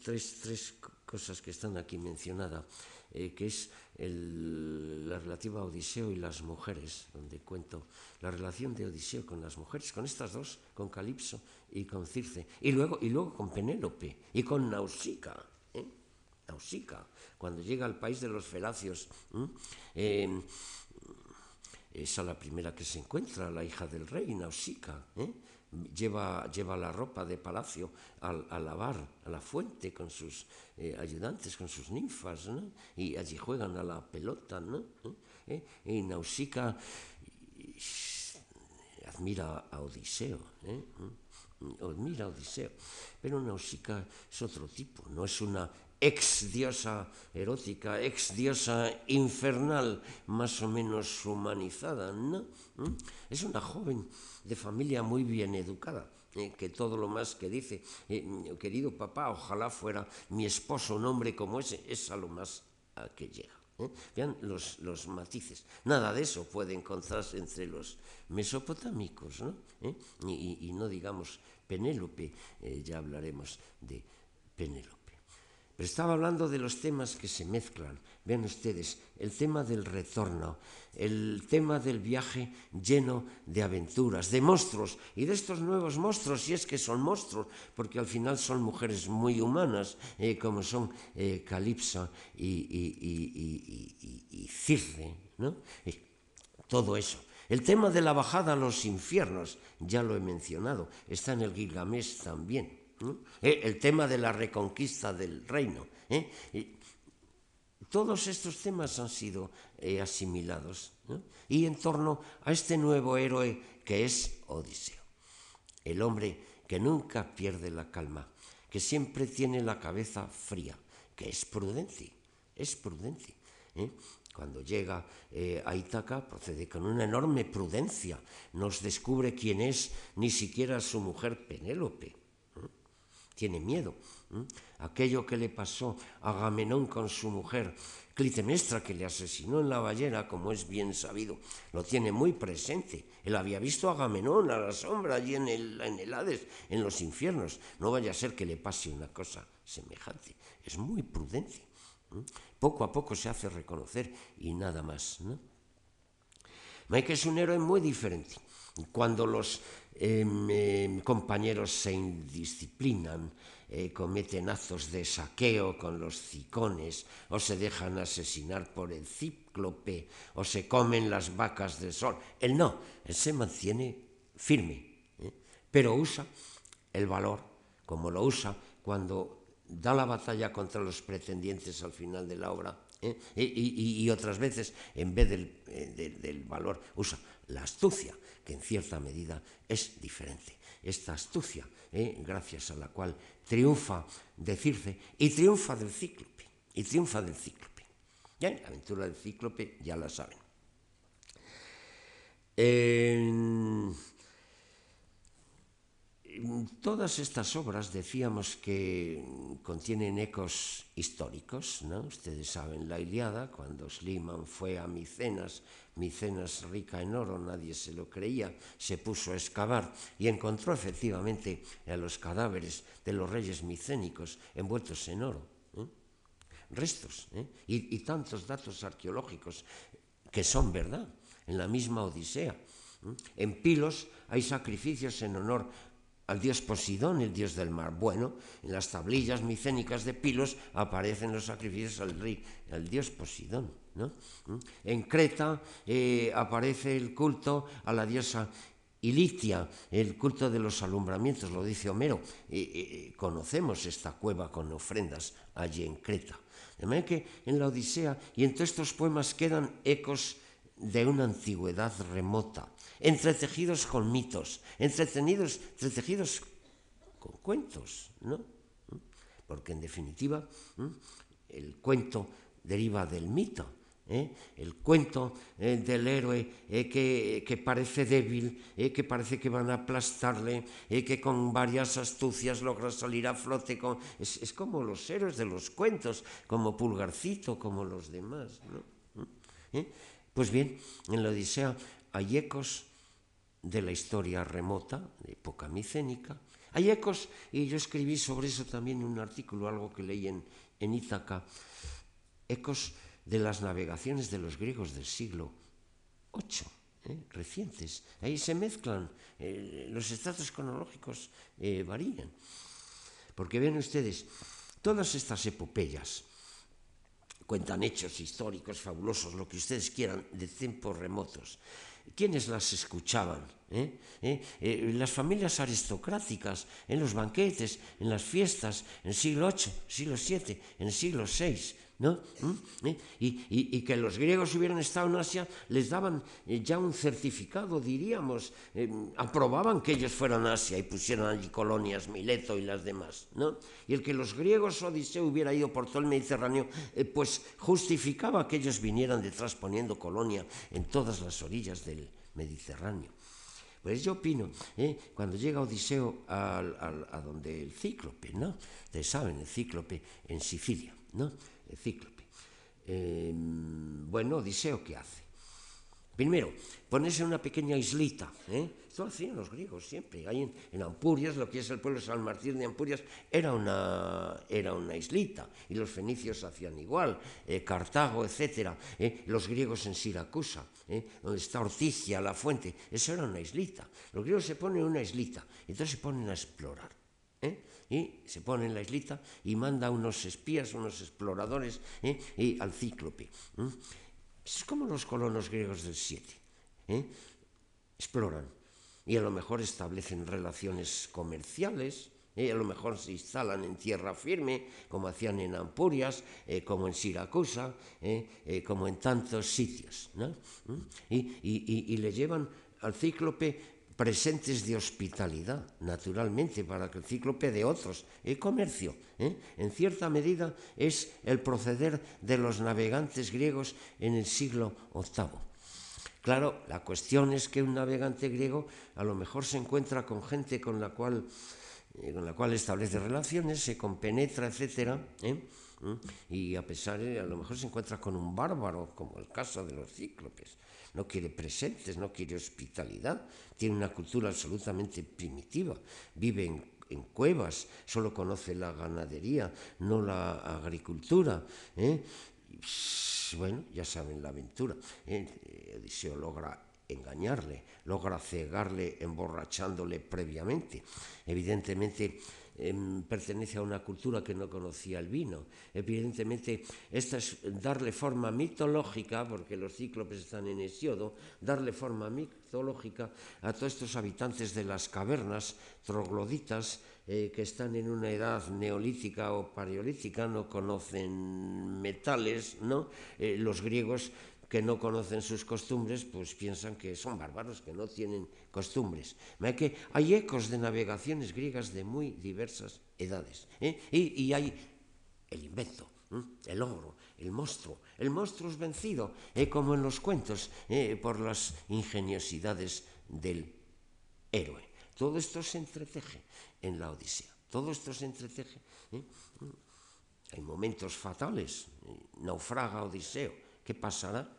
tres, tres cosas que están aquí mencionadas, eh, que es el, la relativa a Odiseo y las mujeres, donde cuento la relación de Odiseo con las mujeres, con estas dos, con Calipso y con Circe, y luego, y luego con Penélope y con Nausicaa. ¿eh? Cuando llega al país de los felacios, eh, esa la primera que se encuentra, la hija del rey, Nausicaa. ¿eh? Lleva, lleva la ropa de palacio al, a lavar a la fuente con sus eh, ayudantes, con sus ninfas, ¿no? y allí juegan a la pelota. ¿no? ¿Eh? Y Nausicaa admira a Odiseo. ¿eh? Admira a Odiseo. Pero Nausicaa es otro tipo, no es una ex diosa erótica, ex diosa infernal, más o menos humanizada, ¿no? ¿Mm? Es una joven de familia muy bien educada. Eh, que todo lo más que dice, eh, querido papá, ojalá fuera mi esposo un hombre como ese, es a lo más a que llega. ¿eh? Vean los, los, matices. Nada de eso puede encontrarse entre los mesopotámicos, ¿no? Y, y, no digamos Penélope, ya hablaremos de Penélope. Pero estaba hablando de los temas que se mezclan. Vean ustedes, el tema del retorno, el tema del viaje lleno de aventuras, de monstruos, y de estos nuevos monstruos, si es que son monstruos, porque al final son mujeres muy humanas, eh, como son eh, Calipso y, y, y, y Circe, ¿no? todo eso. El tema de la bajada a los infiernos, ya lo he mencionado, está en el Gilgamesh también. Eh, el tema de la reconquista del reino. ¿eh? Todos estos temas han sido eh, asimilados y en torno a este nuevo héroe que es Odiseo, el hombre que nunca pierde la calma, que siempre tiene la cabeza fría, que es prudente, es prudente. Cuando llega a Ítaca procede con una enorme prudencia, nos descubre quién es ni siquiera su mujer Penélope tiene miedo. Aquello que le pasó a Agamenón con su mujer, Clitemnestra, que le asesinó en la ballena, como es bien sabido, lo tiene muy presente. Él había visto a Agamenón a la sombra allí en el, en el Hades, en los infiernos. No vaya a ser que le pase una cosa semejante. Es muy prudente. Poco a poco se hace reconocer y nada más. ¿no? Es un héroe muy diferente. Cuando los eh, compañeros se indisciplinan, eh, cometen actos de saqueo con los cicones, o se dejan asesinar por el cíclope, o se comen las vacas del sol. Él no, él se mantiene firme, ¿eh? pero usa el valor, como lo usa cuando da la batalla contra los pretendientes al final de la obra, ¿eh? y, otras veces, en vez del valor, usa la astucia, que en cierta medida es diferente. Esta astucia, ¿eh? gracias a la cual triunfa de Circe y triunfa del cíclope, y triunfa del cíclope. Ya, la aventura del cíclope ya la saben. Todas estas obras decíamos que contienen ecos históricos, ¿no? Ustedes saben la Iliada, cuando Sliman fue a Micenas, Micenas rica en oro, nadie se lo creía, se puso a excavar y encontró efectivamente a los cadáveres de los reyes micénicos envueltos en oro. ¿eh? Restos ¿eh? y, tantos datos arqueológicos que son verdad, en la misma Odisea. ¿eh? En Pilos hay sacrificios en honor al dios Posidón, el dios del mar. Bueno, en las tablillas micénicas de Pilos aparecen los sacrificios al rey, al dios Posidón. ¿Mm? En Creta eh, aparece el culto a la diosa Ilitia, el culto de los alumbramientos, lo dice Homero. Eh, conocemos esta cueva con ofrendas allí en Creta. De manera que en la Odisea y en todos estos poemas quedan ecos de una antigüedad remota entretejidos con mitos, entretenidos, entretejidos con cuentos, ¿no? Porque en definitiva el cuento deriva del mito, ¿eh? el cuento eh, del héroe eh, que, que, parece débil, que parece que van a aplastarle, que con varias astucias logra salir a flote. Es, es, como los héroes de los cuentos, como Pulgarcito, como los demás. ¿no? Pues bien, en la Odisea hay ecos de la historia remota, de época micénica. Hay ecos, y yo escribí sobre eso también en un artículo, algo que leí en, en Ítaca, ecos de las navegaciones de los griegos del siglo VIII, ¿eh? recientes. Ahí se mezclan, eh, los estados cronológicos eh, varían. Porque ven ustedes, todas estas epopeyas cuentan hechos históricos fabulosos, lo que ustedes quieran, de tiempos remotos. ¿Quiénes las escuchaban? Las familias aristocráticas, en los banquetes, en las fiestas, en el siglo VIII, siglo VII, en el siglo VI, ¿no? ¿Mm? ¿Eh? Y, y, que los griegos hubieran estado en Asia les daban eh, ya un certificado, diríamos, eh, aprobaban que ellos fueran a Asia y pusieran allí colonias, Mileto y las demás, ¿no? Y el que los griegos Odiseo hubiera ido por todo el Mediterráneo, pues justificaba que ellos vinieran detrás poniendo colonia en todas las orillas del Mediterráneo. Pues yo opino, ¿eh? cuando llega Odiseo a, a, a donde el cíclope, ¿no? Ustedes saben, el cíclope en Sicilia, ¿no? El cíclope. Eh, bueno, Odiseo, ¿qué hace? Primero, ponerse en una pequeña islita. ¿eh? Esto lo hacían los griegos siempre. Ahí en, Ampurias, lo que es el pueblo de San Martín de Ampurias, era una, era una islita. Y los fenicios hacían igual, eh, Cartago, etc. ¿eh? Los griegos en Siracusa, ¿eh? donde está Ortigia, la fuente, eso era una islita. Los griegos se ponen en una islita, entonces se ponen a explorar. ¿eh? Y se pone en la islita y manda unos espías, unos exploradores ¿eh? y al cíclope. ¿eh? Es como los colonos griegos del 7. ¿eh? Exploran y a lo mejor establecen relaciones comerciales. ¿eh? A lo mejor se instalan en tierra firme, como hacían en Ampurias, eh, como en Siracusa, eh, como en tantos sitios. ¿no? Y, y, y, y le llevan al cíclope presentes de hospitalidad, naturalmente, para que el cíclope de otros, el comercio, ¿eh? en cierta medida es el proceder de los navegantes griegos en el siglo VIII. Claro, la cuestión es que un navegante griego a lo mejor se encuentra con gente con la cual, eh, con la cual establece relaciones, se compenetra, etc. ¿eh? Y a pesar, de, a lo mejor se encuentra con un bárbaro, como el caso de los cíclopes no quiere presentes, no quiere hospitalidad, tiene una cultura absolutamente primitiva, vive en, cuevas, solo conoce la ganadería, no la agricultura. ¿eh? Bueno, ya saben la aventura. ¿eh? Odiseo logra engañarle, logra cegarle emborrachándole previamente. Evidentemente, eh, pertenece a una cultura que no conocía el vino. Evidentemente, esta es darle forma mitológica, porque los cíclopes están en Hesiodo, darle forma mitológica a todos estos habitantes de las cavernas trogloditas eh, que están en una edad neolítica o paleolítica, no conocen metales, ¿no? Eh, los griegos que no conocen sus costumbres, pues piensan que son bárbaros, que no tienen costumbres. que hay ecos de navegaciones griegas de muy diversas edades. ¿eh? Y, hay el invento, ¿eh? el ogro, el monstruo. El monstruo es vencido, ¿eh? como en los cuentos, ¿eh? por las ingeniosidades del héroe. Todo esto se entreteje en la Odisea. Todo esto se entreteje. ¿eh? Hay momentos fatales. Naufraga Odiseo. ¿Qué pasará?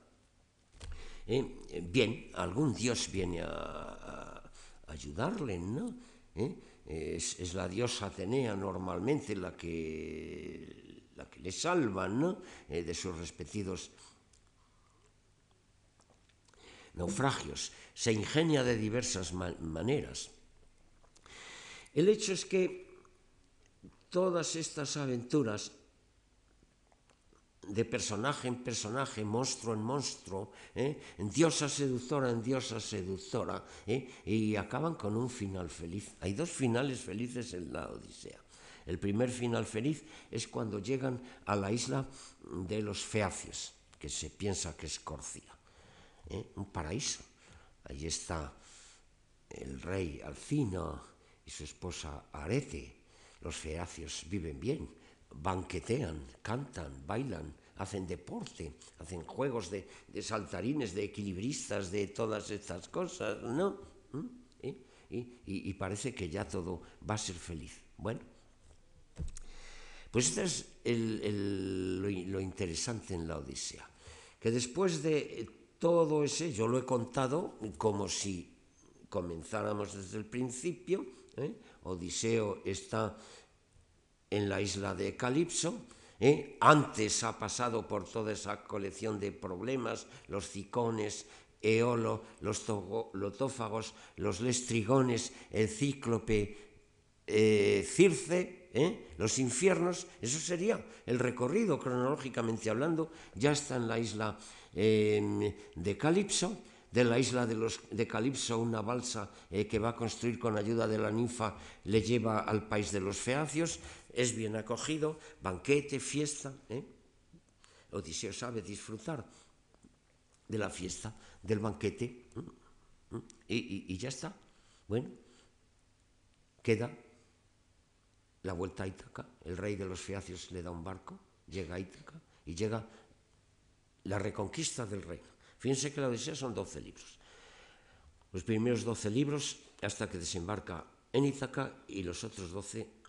¿Eh? bien, algún Dios viene a, ayudarle, ¿no? ¿Eh? Es, la diosa Atenea normalmente la que, la que le salva. Eh, de sus respectivos naufragios. Se ingenia de diversas ma maneras. El hecho es que todas estas aventuras de personaje en personaje, monstruo en monstruo, ¿eh? diosa seductora en diosa seductora, ¿eh? y acaban con un final feliz. Hay dos finales felices en la Odisea. El primer final feliz es cuando llegan a la isla de los Feacios, que se piensa que es Corcia, ¿eh? un paraíso. Allí está el rey Alcino y su esposa Arete. Los feacios viven bien, banquetean, cantan, bailan, hacen deporte, hacen juegos de, saltarines, de equilibristas, de todas estas cosas, ¿no? ¿Mm? ¿Eh? Y, parece que ya todo va a ser feliz. Bueno, pues esto es lo interesante en la Odisea, que después de todo ese, yo lo he contado como si comenzáramos desde el principio, ¿eh? Odiseo está en la isla de Calipso, ¿eh? antes ha pasado por toda esa colección de problemas, los cicones, Eolo, los lotófagos, los lestrigones, el cíclope, eh, Circe, ¿eh? los infiernos, eso sería el recorrido cronológicamente hablando, ya está en la isla em, de Calipso, de la isla de, los, de Calipso una balsa que va a construir con ayuda de la ninfa le lleva al país de los feacios, es bien acogido, banquete, fiesta. ¿eh? Odiseo sabe disfrutar de la fiesta, del banquete, y, ya está. Bueno, queda la vuelta a Ítaca, el rey de los feacios le da un barco, llega a Ítaca y llega la reconquista del reino. Fíjense que la Odisea son 12 libros. Los primeros 12 libros hasta que desembarca en Ítaca y los otros 12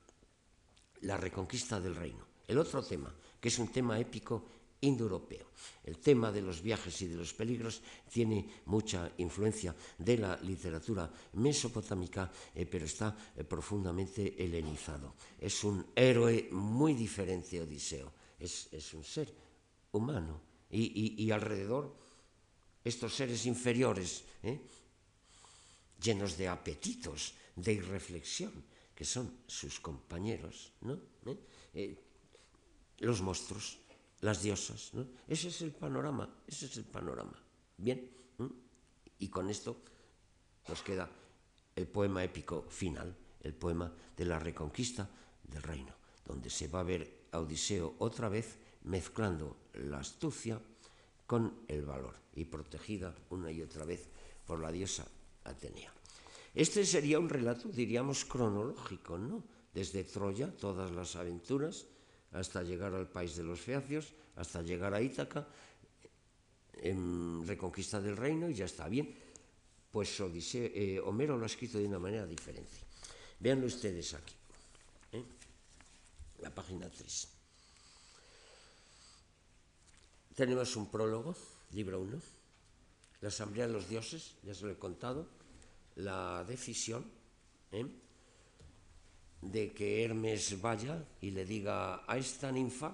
la reconquista del reino. El otro tema, que es un tema épico indoeuropeo. El tema de los viajes y de los peligros tiene mucha influencia de la literatura mesopotámica, eh, pero está eh, profundamente helenizado. Es un héroe muy diferente, Odiseo. Es, un ser humano. Y, alrededor, estos seres inferiores, eh, llenos de apetitos, de irreflexión, que son sus compañeros, ¿no? ¿Eh? Eh, los monstruos, las diosas, ¿no? Ese es el panorama, ese es el panorama. Bien, y con esto nos queda el poema épico final, el poema de la reconquista del reino, donde se va a ver a Odiseo otra vez mezclando la astucia con el valor y protegida una y otra vez por la diosa Atenea. Este sería un relato, diríamos, cronológico, ¿no? Desde Troya, todas las aventuras, hasta llegar al país de los feacios, hasta llegar a Ítaca, en reconquista del reino, y ya está bien. Pues eh, Homero lo ha escrito de una manera diferente. Veanlo ustedes aquí, ¿eh? la página 3. Tenemos un prólogo, libro 1, la Asamblea de los Dioses, ya se lo he contado, la decisión ¿eh? de que Hermes vaya y le diga a esta ninfa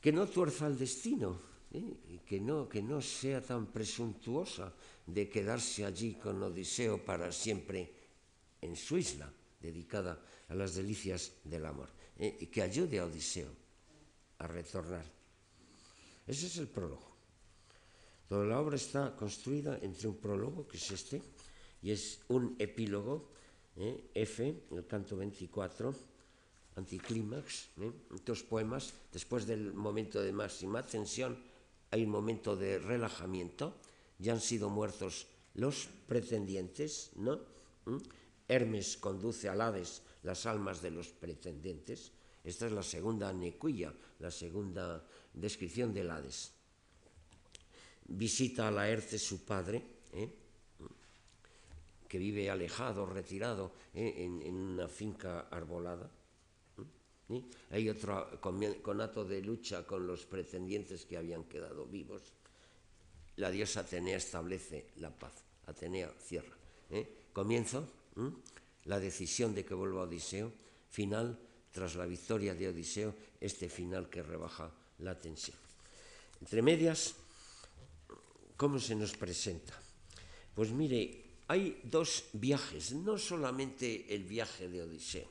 que no tuerza el destino, ¿eh? que no, que no sea tan presuntuosa de quedarse allí con Odiseo para siempre en su isla, dedicada a las delicias del amor, ¿eh? y que ayude a Odiseo a retornar. Ese es el prólogo. La obra está construida entre un prólogo, que es este, y es un epílogo, ¿eh? F, el canto 24, anticlímax, ¿eh? dos poemas, después del momento de máxima tensión hay un momento de relajamiento, ya han sido muertos los pretendientes, ¿no? ¿Mm? Hermes conduce al Hades las almas de los pretendientes. Esta es la segunda necuilla, la segunda descripción del Hades visita a Laerte su padre, ¿eh? que vive alejado, retirado, ¿eh? en, una finca arbolada. ¿eh? Hay otro conato de lucha con los pretendientes que habían quedado vivos. La diosa Atenea establece la paz. Atenea cierra. Comienzo la decisión de que vuelva Odiseo. Final, tras la victoria de Odiseo, este final que rebaja la tensión. Entre medias, ¿Cómo se nos presenta? Pues mire, hay dos viajes, no solamente el viaje de Odiseo.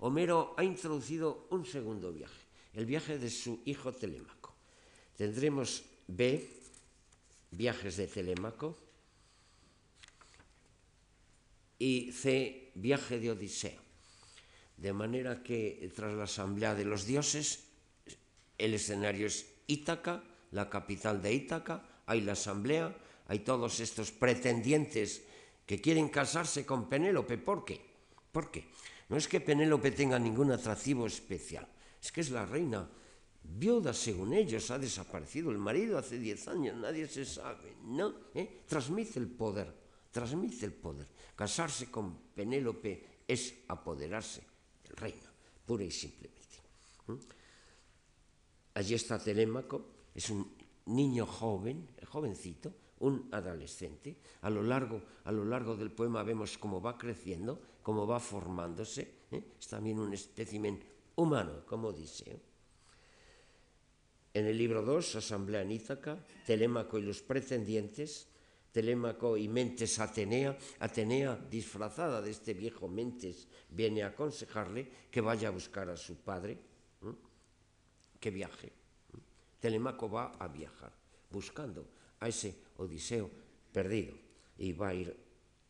Homero ha introducido un segundo viaje, el viaje de su hijo Telémaco. Tendremos B, viajes de Telémaco, y C, viaje de Odiseo. De manera que tras la asamblea de los dioses, el escenario es Ítaca, la capital de Ítaca, hay la asamblea, hay todos estos pretendientes que quieren casarse con Penélope. ¿Por qué? ¿Por qué? No es que Penélope tenga ningún atractivo especial, es que es la reina viuda según ellos, ha desaparecido el marido hace 10 años, nadie se sabe, ¿no? ¿Eh? Transmite el poder, transmite el poder. Casarse con Penélope es apoderarse del reino, pura y simplemente. Allí está Telémaco, es un niño joven, jovencito, un adolescente. A lo largo, a lo largo del poema vemos cómo va creciendo, cómo va formándose. ¿eh? Es también un espécimen humano, como dice. En el libro 2, Asamblea en Telémaco y los pretendientes, Telémaco y Mentes Atenea, Atenea disfrazada de este viejo Mentes, viene a aconsejarle que vaya a buscar a su padre, que viaje. Telémaco va a viajar, buscando a ese Odiseo perdido, y va a ir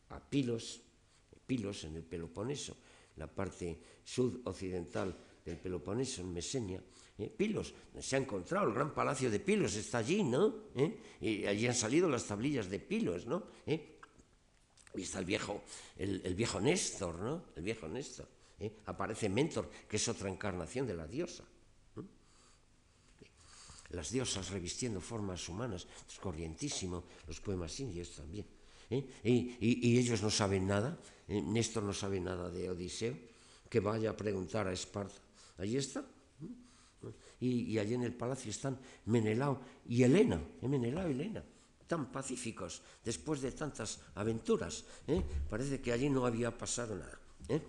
a Pilos, Pilos en el Peloponeso, la parte sudoccidental del Peloponeso, en Mesenia, ¿eh? Pilos, se ha encontrado el gran palacio de Pilos, está allí, ¿no? ¿Eh? Y allí han salido las tablillas de Pilos, ¿no? ¿Eh? Y está viejo, el, el, viejo Néstor, ¿no? El viejo Néstor. Aparece Mentor, que es otra encarnación de la diosa. Las diosas revistiendo formas humanas, es corrientísimo, los poemas indios también. Y, y, ellos no saben nada, Néstor no sabe nada de Odiseo, que vaya a preguntar a Esparta. Allí está, y, allí en el palacio están Menelao y Helena, ¿eh? Menelao y Helena, tan pacíficos después de tantas aventuras. ¿eh? Parece que allí no había pasado nada. ¿Eh?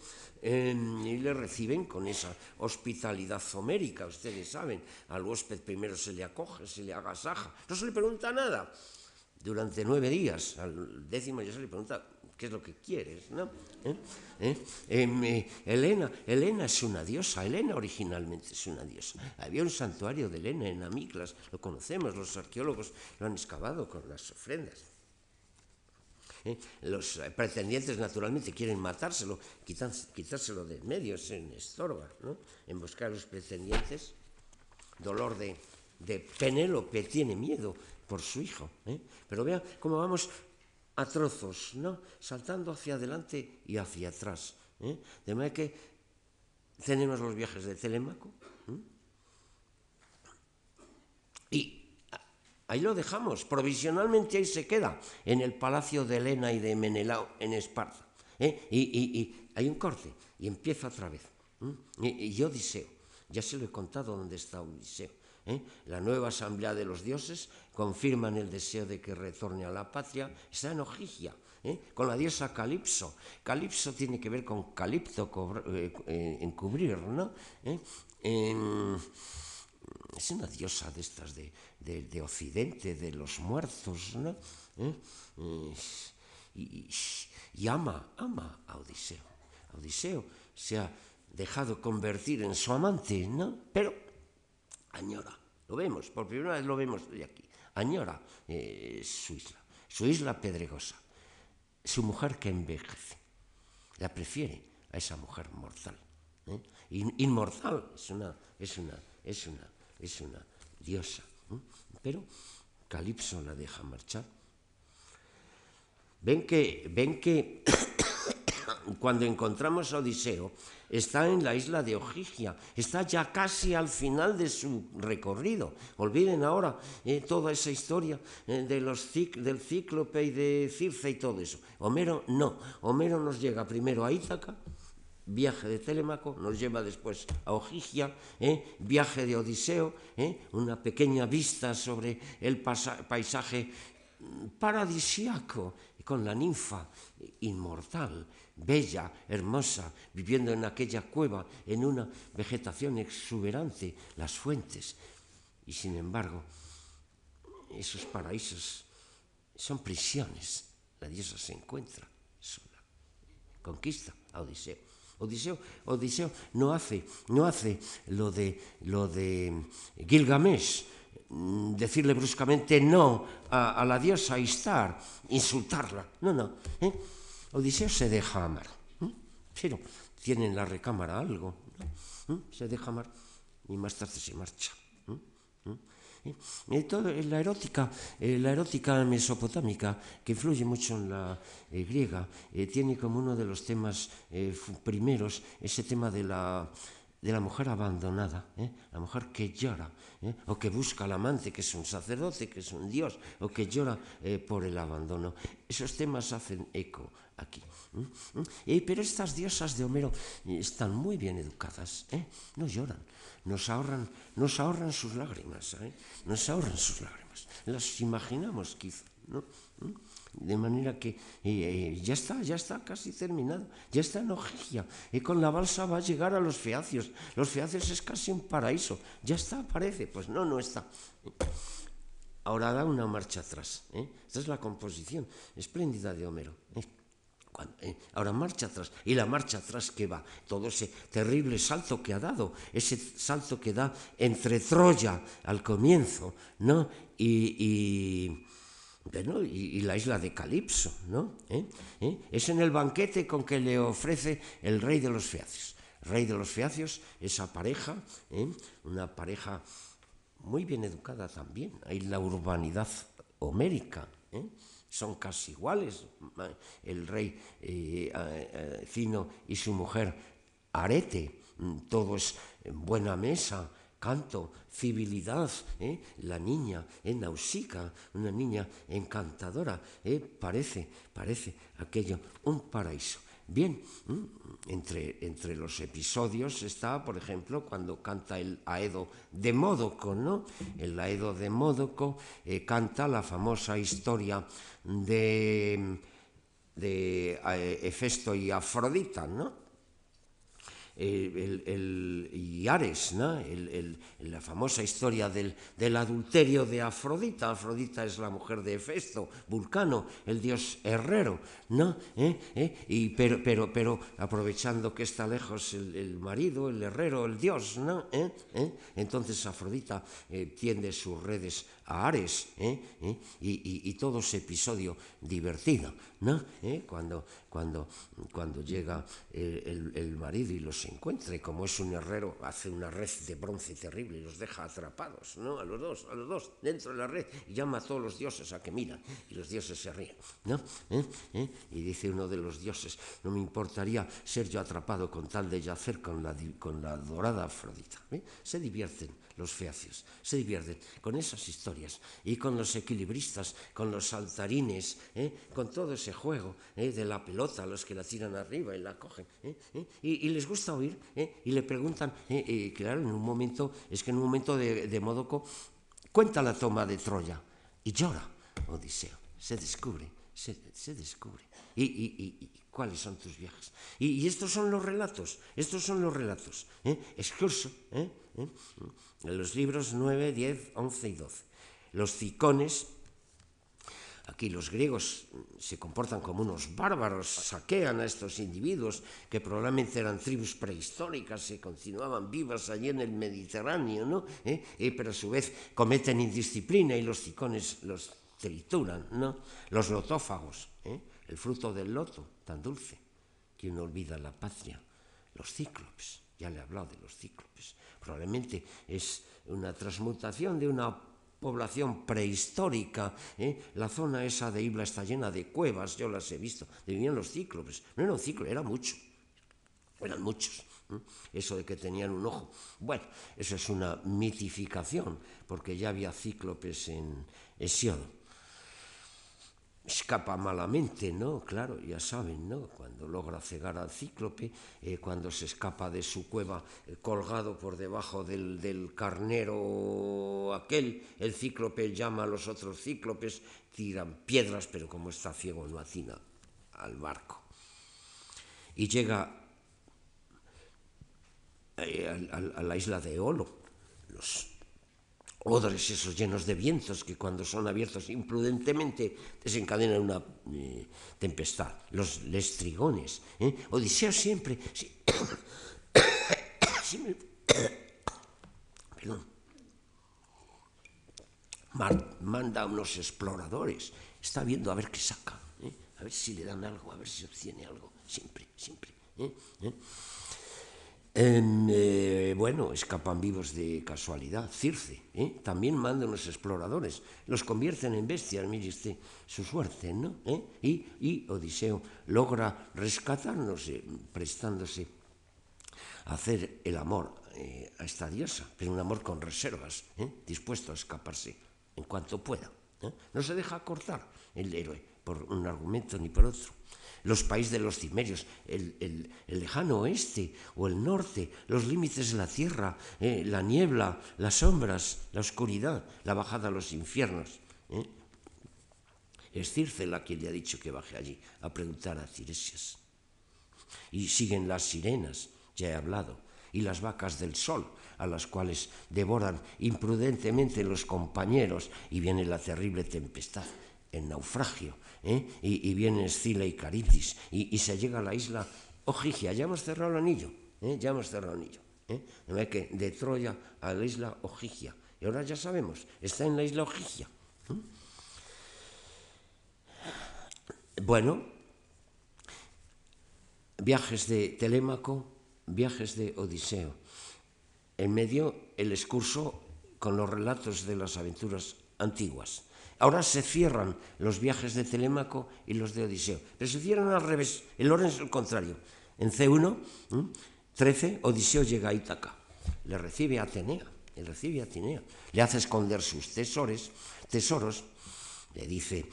y le reciben con esa hospitalidad homérica, ustedes saben, al huésped primero se le acoge, se le agasaja, no se le pregunta nada. Durante nueve días, al décimo ya se le pregunta qué es lo que quieres, ¿no? ¿Eh? ¿Eh? Em, Elena, Elena es una diosa, Elena originalmente es una diosa. Había un santuario de Elena en Amiclas, lo conocemos, los arqueólogos lo han excavado con las ofrendas. Los pretendientes naturalmente quieren matárselo, quitárselo de medio, se estorba, ¿no? En buscar a los pretendientes. Dolor de, de Penélope tiene miedo por su hijo. Pero vea cómo vamos a trozos, ¿no? saltando hacia adelante y hacia atrás. ¿eh? De manera que tenemos los viajes de Telémaco. Y ahí lo dejamos, provisionalmente ahí se queda, en el palacio de Helena y de Menelao en Esparta. ¿eh? Y, hay un corte, y empieza otra vez. Y, y Odiseo, ya se lo he contado dónde está Odiseo. ¿eh? La nueva asamblea de los dioses confirman el deseo de que retorne a la patria, está en Ojigia, ¿eh? con la diosa Calipso. Calipso tiene que ver con calipto, eh, encubrir, ¿no? Es una diosa de estas de, de, Occidente, de los muertos, ¿no? Y, y, ama, ama a Odiseo. Odiseo se ha dejado convertir en su amante, ¿no? Pero añora, lo vemos, por primera vez lo vemos de aquí, añora eh, su isla, su isla pedregosa, su mujer que envejece, la prefiere a esa mujer mortal. ¿eh? Inmortal, es una, es una, es una, es una diosa. Pero Calipso la deja marchar. Ven que, ven que <coughs> cuando encontramos a Odiseo, está en la isla de Ojigia, está ya casi al final de su recorrido. Olviden ahora eh, toda esa historia eh, de los del cíclope y de Circe y todo eso. Homero no, Homero nos llega primero a Ítaca, viaje de Telémaco, nos lleva después a Ojigia, eh, viaje de Odiseo, una pequeña vista sobre el paisaje paradisiaco con la ninfa inmortal bella, hermosa, viviendo en aquella cueva, en una vegetación exuberante, las fuentes. Y sin embargo, esos paraísos son prisiones. La diosa se encuentra sola. Conquista a Odiseo. Odiseo, Odiseo no hace, no hace lo de, lo de Gilgamesh, mm, decirle bruscamente no a, la diosa Istar, insultarla. No, no. ¿eh? Odiseo se deja amar, pero tiene en la recámara algo, se deja amar y más tarde se marcha. Y todo, la, erótica, eh, la erótica mesopotámica, que influye mucho en la eh, griega, eh, tiene como uno de los temas primeros ese tema de la de la mujer abandonada, ¿eh? la mujer que llora, ¿eh? o que busca al amante, que es un sacerdote, que es un dios, o que llora eh, por el abandono. Esos temas hacen eco aquí. pero estas diosas de Homero están muy bien educadas, no lloran, nos ahorran, nos ahorran sus lágrimas, nos ahorran sus lágrimas, las imaginamos quizá. ¿no? De manera que eh, ya está, ya está casi terminado, ya está en Ojigia. Y con la balsa va a llegar a los feacios. Los feacios es casi un paraíso. Ya está, parece. Pues no, no está. Ahora da una marcha atrás. ¿eh? Esta es la composición espléndida de Homero. ¿eh? ahora marcha atrás. Y la marcha atrás que va, todo ese terrible salto que ha dado, ese salto que da entre Troya al comienzo, ¿no? y bueno, y, la isla de Calipso, ¿no? ¿Eh? ¿Eh? Es en el banquete con que le ofrece el rey de los feacios. Rey de los feacios, esa pareja, ¿eh? una pareja muy bien educada también. Hay la urbanidad homérica, son casi iguales. El rey Cino y su mujer Arete, todo es buena mesa, canto, civilidad, ¿eh? la niña en Nausica, una niña encantadora, ¿eh? parece, parece aquello un paraíso. Bien, entre, entre los episodios está, por ejemplo, cuando canta el Aedo de Módoco, ¿no? El Aedo de Módoco eh, canta la famosa historia de, de Hefesto y Afrodita, ¿no? El, el, y Ares, ¿no? la famosa historia del, del, adulterio de Afrodita. Afrodita es la mujer de Hefesto, Vulcano, el dios herrero, ¿no? ¿Eh? ¿Eh? Y, pero, pero, pero aprovechando que está lejos el, marido, el herrero, el dios, ¿no? ¿Eh? Entonces Afrodita tiende sus redes a Ares, y, y, y, todo ese episodio divertido, ¿no? Cuando, cuando, cuando llega el, el marido y los se encuentre, como es un herrero, hace una red de bronce terrible y los deja atrapados, ¿no? A los dos, a los dos, dentro de la red, y llama a todos los dioses a que miran, y los dioses se ríen, ¿no? ¿Eh? ¿Eh? Y dice uno de los dioses, no me importaría ser yo atrapado con tal de yacer con la, con la dorada Afrodita. ¿eh? Se divierten los feacios, se divierten con esas historias y con los equilibristas, con los saltarines, con todo ese juego de la pelota, los que la tiran arriba y la cogen, y les gusta oír ¿eh? y le preguntan, ¿eh? eh, claro, en un momento, es que en un momento de, de Módoco cuenta la toma de Troya y llora Odiseo, se descubre, se, descubre. Y, cuáles son tus viajes? Y, estos son los relatos, estos son los relatos, ¿eh? excurso, ¿eh? ¿eh? en los libros 9, 10, 11 y 12. Los cicones Aquí los griegos se comportan como unos bárbaros, saquean a estos individuos que probablemente eran tribus prehistóricas y continuaban vivas allí en el Mediterráneo, ¿no? Eh, pero a su vez cometen indisciplina y los cicones los trituran, ¿no? Los lotófagos, ¿eh? El fruto del loto, tan dulce, que uno olvida la patria. Los cíclopes, ya le he hablado de los cíclopes, probablemente es una transmutación de una población prehistórica. ¿eh? La zona esa de Ibla está llena de cuevas, yo las he visto. Vivían los cíclopes. No era un cíclope, era mucho. Eran muchos. Eso de que tenían un ojo. Bueno, eso es una mitificación, porque ya había cíclopes en Hesiodo escapa malamente, ¿no? Claro, ya saben, ¿no? Cuando logra cegar al cíclope, eh, cuando se escapa de su cueva eh, colgado por debajo del, del, carnero aquel, el cíclope llama a los otros cíclopes, tiran piedras, pero como está ciego no atina al barco. Y llega eh, a, a, la isla de Olo, los odres esos llenos de vientos que cuando son abiertos imprudentemente desencadenan una eh, tempestad. Los lestrigones. ¿eh? Odiseo siempre... Si, <coughs> <coughs> perdón, manda a unos exploradores. Está viendo a ver qué saca. ¿eh? A ver si le dan algo, a ver si obtiene algo. Siempre, siempre. ¿eh? ¿Eh? Eh, bueno, escapan vivos de casualidad. Circe ¿eh? también manda unos exploradores, los convierten en bestias, mire usted su suerte, ¿no? ¿Eh? Y, y, Odiseo logra rescatarnos, prestándose hacer el amor a esta diosa, pero un amor con reservas, dispuesto a escaparse en cuanto pueda. No se deja cortar el héroe por un argumento ni por otro. Los países de los cimerios, el, el, lejano oeste o el norte, los límites de la tierra, la niebla, las sombras, la oscuridad, la bajada a los infiernos. Es Círcela quien le ha dicho que baje allí a preguntar a Ciresias. Y siguen las sirenas, ya he hablado, y las vacas del sol, a las cuales devoran imprudentemente los compañeros, y viene la terrible tempestad, el naufragio, ¿eh? y, viene Escila y Caritis, y, se llega a la isla Ojigia, ya hemos cerrado el anillo, ¿eh? ya hemos cerrado el anillo. ¿eh? que de Troya a la isla Ojigia, y ahora ya sabemos, está en la isla Ojigia. Bueno, viajes de Telémaco, viajes de Odiseo. En medio, el excurso con los relatos de las aventuras antiguas. Ahora se cierran los viajes de Telémaco y los de Odiseo, pero se cierran al revés, el orden es el contrario. En C1, 13, Odiseo llega a Ítaca, le recibe a Atenea, le recibe a Atenea, le hace esconder sus tesoros, tesoros, le dice,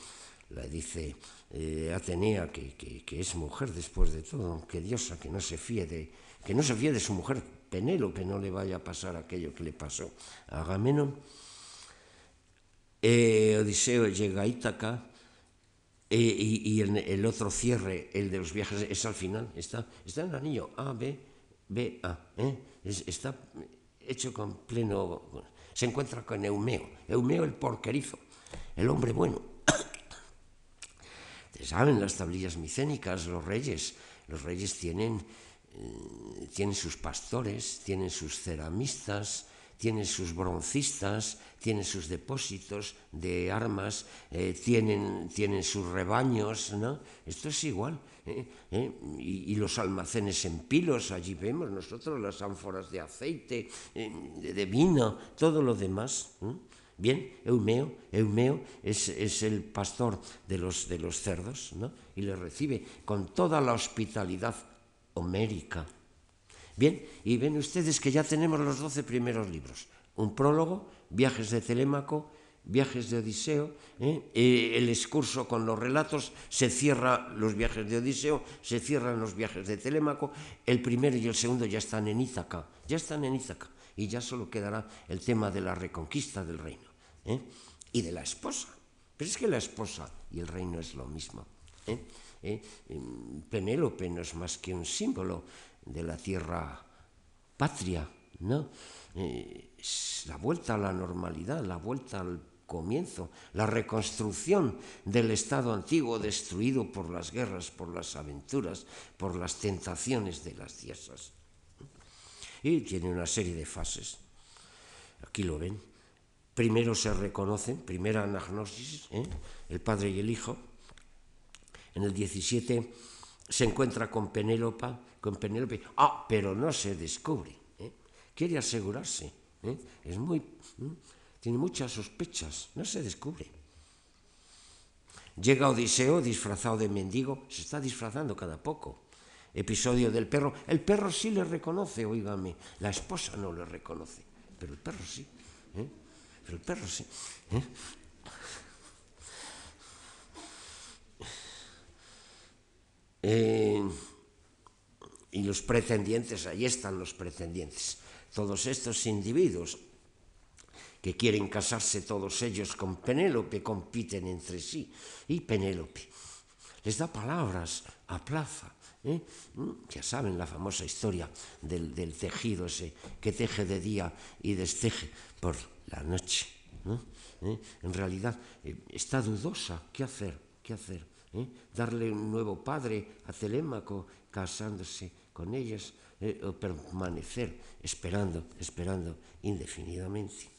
le dice eh, Atenea, que, es mujer después de todo, que diosa, que no se fíe de, que no se de su mujer Penélope, no le vaya a pasar aquello que le pasó a Agamenón. Eh, Odiseo llega a Ítaca eh, y, el, otro cierre, el de los viajes, es al final, está, está en el anillo A, B, B, A. está hecho con pleno... Se encuentra con Eumeo, Eumeo el porquerizo, el hombre bueno <coughs> saben las tablillas micénicas, los reyes. Los reyes tienen, eh, tienen sus pastores, tienen sus ceramistas, tienen sus broncistas, tienen sus depósitos de armas, eh, tienen, tienen, sus rebaños, ¿no? Esto es igual. ¿eh? Y, y, los almacenes en pilos, allí vemos nosotros las ánforas de aceite, de, vino, todo lo demás. Bien, Eumeo, Eumeo es, el pastor de los, de los cerdos, ¿no? Y le recibe con toda la hospitalidad homérica. Bien, y ven ustedes que ya tenemos los doce primeros libros. Un prólogo, viajes de Telémaco, viajes de Odiseo, ¿eh? Eh, el excurso con los relatos, se cierra los viajes de Odiseo, se cierran los viajes de Telémaco, el primero y el segundo ya están en Ítaca, ya están en Ítaca, y ya solo quedará el tema de la reconquista del reino. ¿eh? y de la esposa. Pero es que la esposa y el reino es lo mismo. Em, Penélope no es más que un símbolo de la tierra patria, ¿no? la vuelta a la normalidad, la vuelta al comienzo, la reconstrucción del Estado antiguo destruido por las guerras, por las aventuras, por las tentaciones de las diosas. Y tiene una serie de fases. Aquí lo ven primero se reconocen, primera anagnosis, ¿eh? el padre y el hijo. En el 17 se encuentra con Penélope, con Penélope, ah, pero no se descubre. ¿eh? Quiere asegurarse. ¿eh? Es muy, tiene muchas sospechas, no se descubre. Llega Odiseo disfrazado de mendigo, se está disfrazando cada poco. Episodio del perro. El perro sí le reconoce, oígame, la esposa no le reconoce, pero el perro sí. ¿eh? el perro sí. ¿eh? Y los pretendientes, ahí están los pretendientes. Todos estos individuos que quieren casarse todos ellos con Penélope compiten entre sí. Y Penélope les da palabras a plaza. ¿eh? Mm, ya saben la famosa historia del, del tejido ese que teje de día y desteje por la noche. ¿Eh? En realidad eh, está dudosa. ¿Qué hacer? ¿Qué hacer? Darle un nuevo padre a Telémaco casándose con ellas o permanecer esperando, esperando indefinidamente.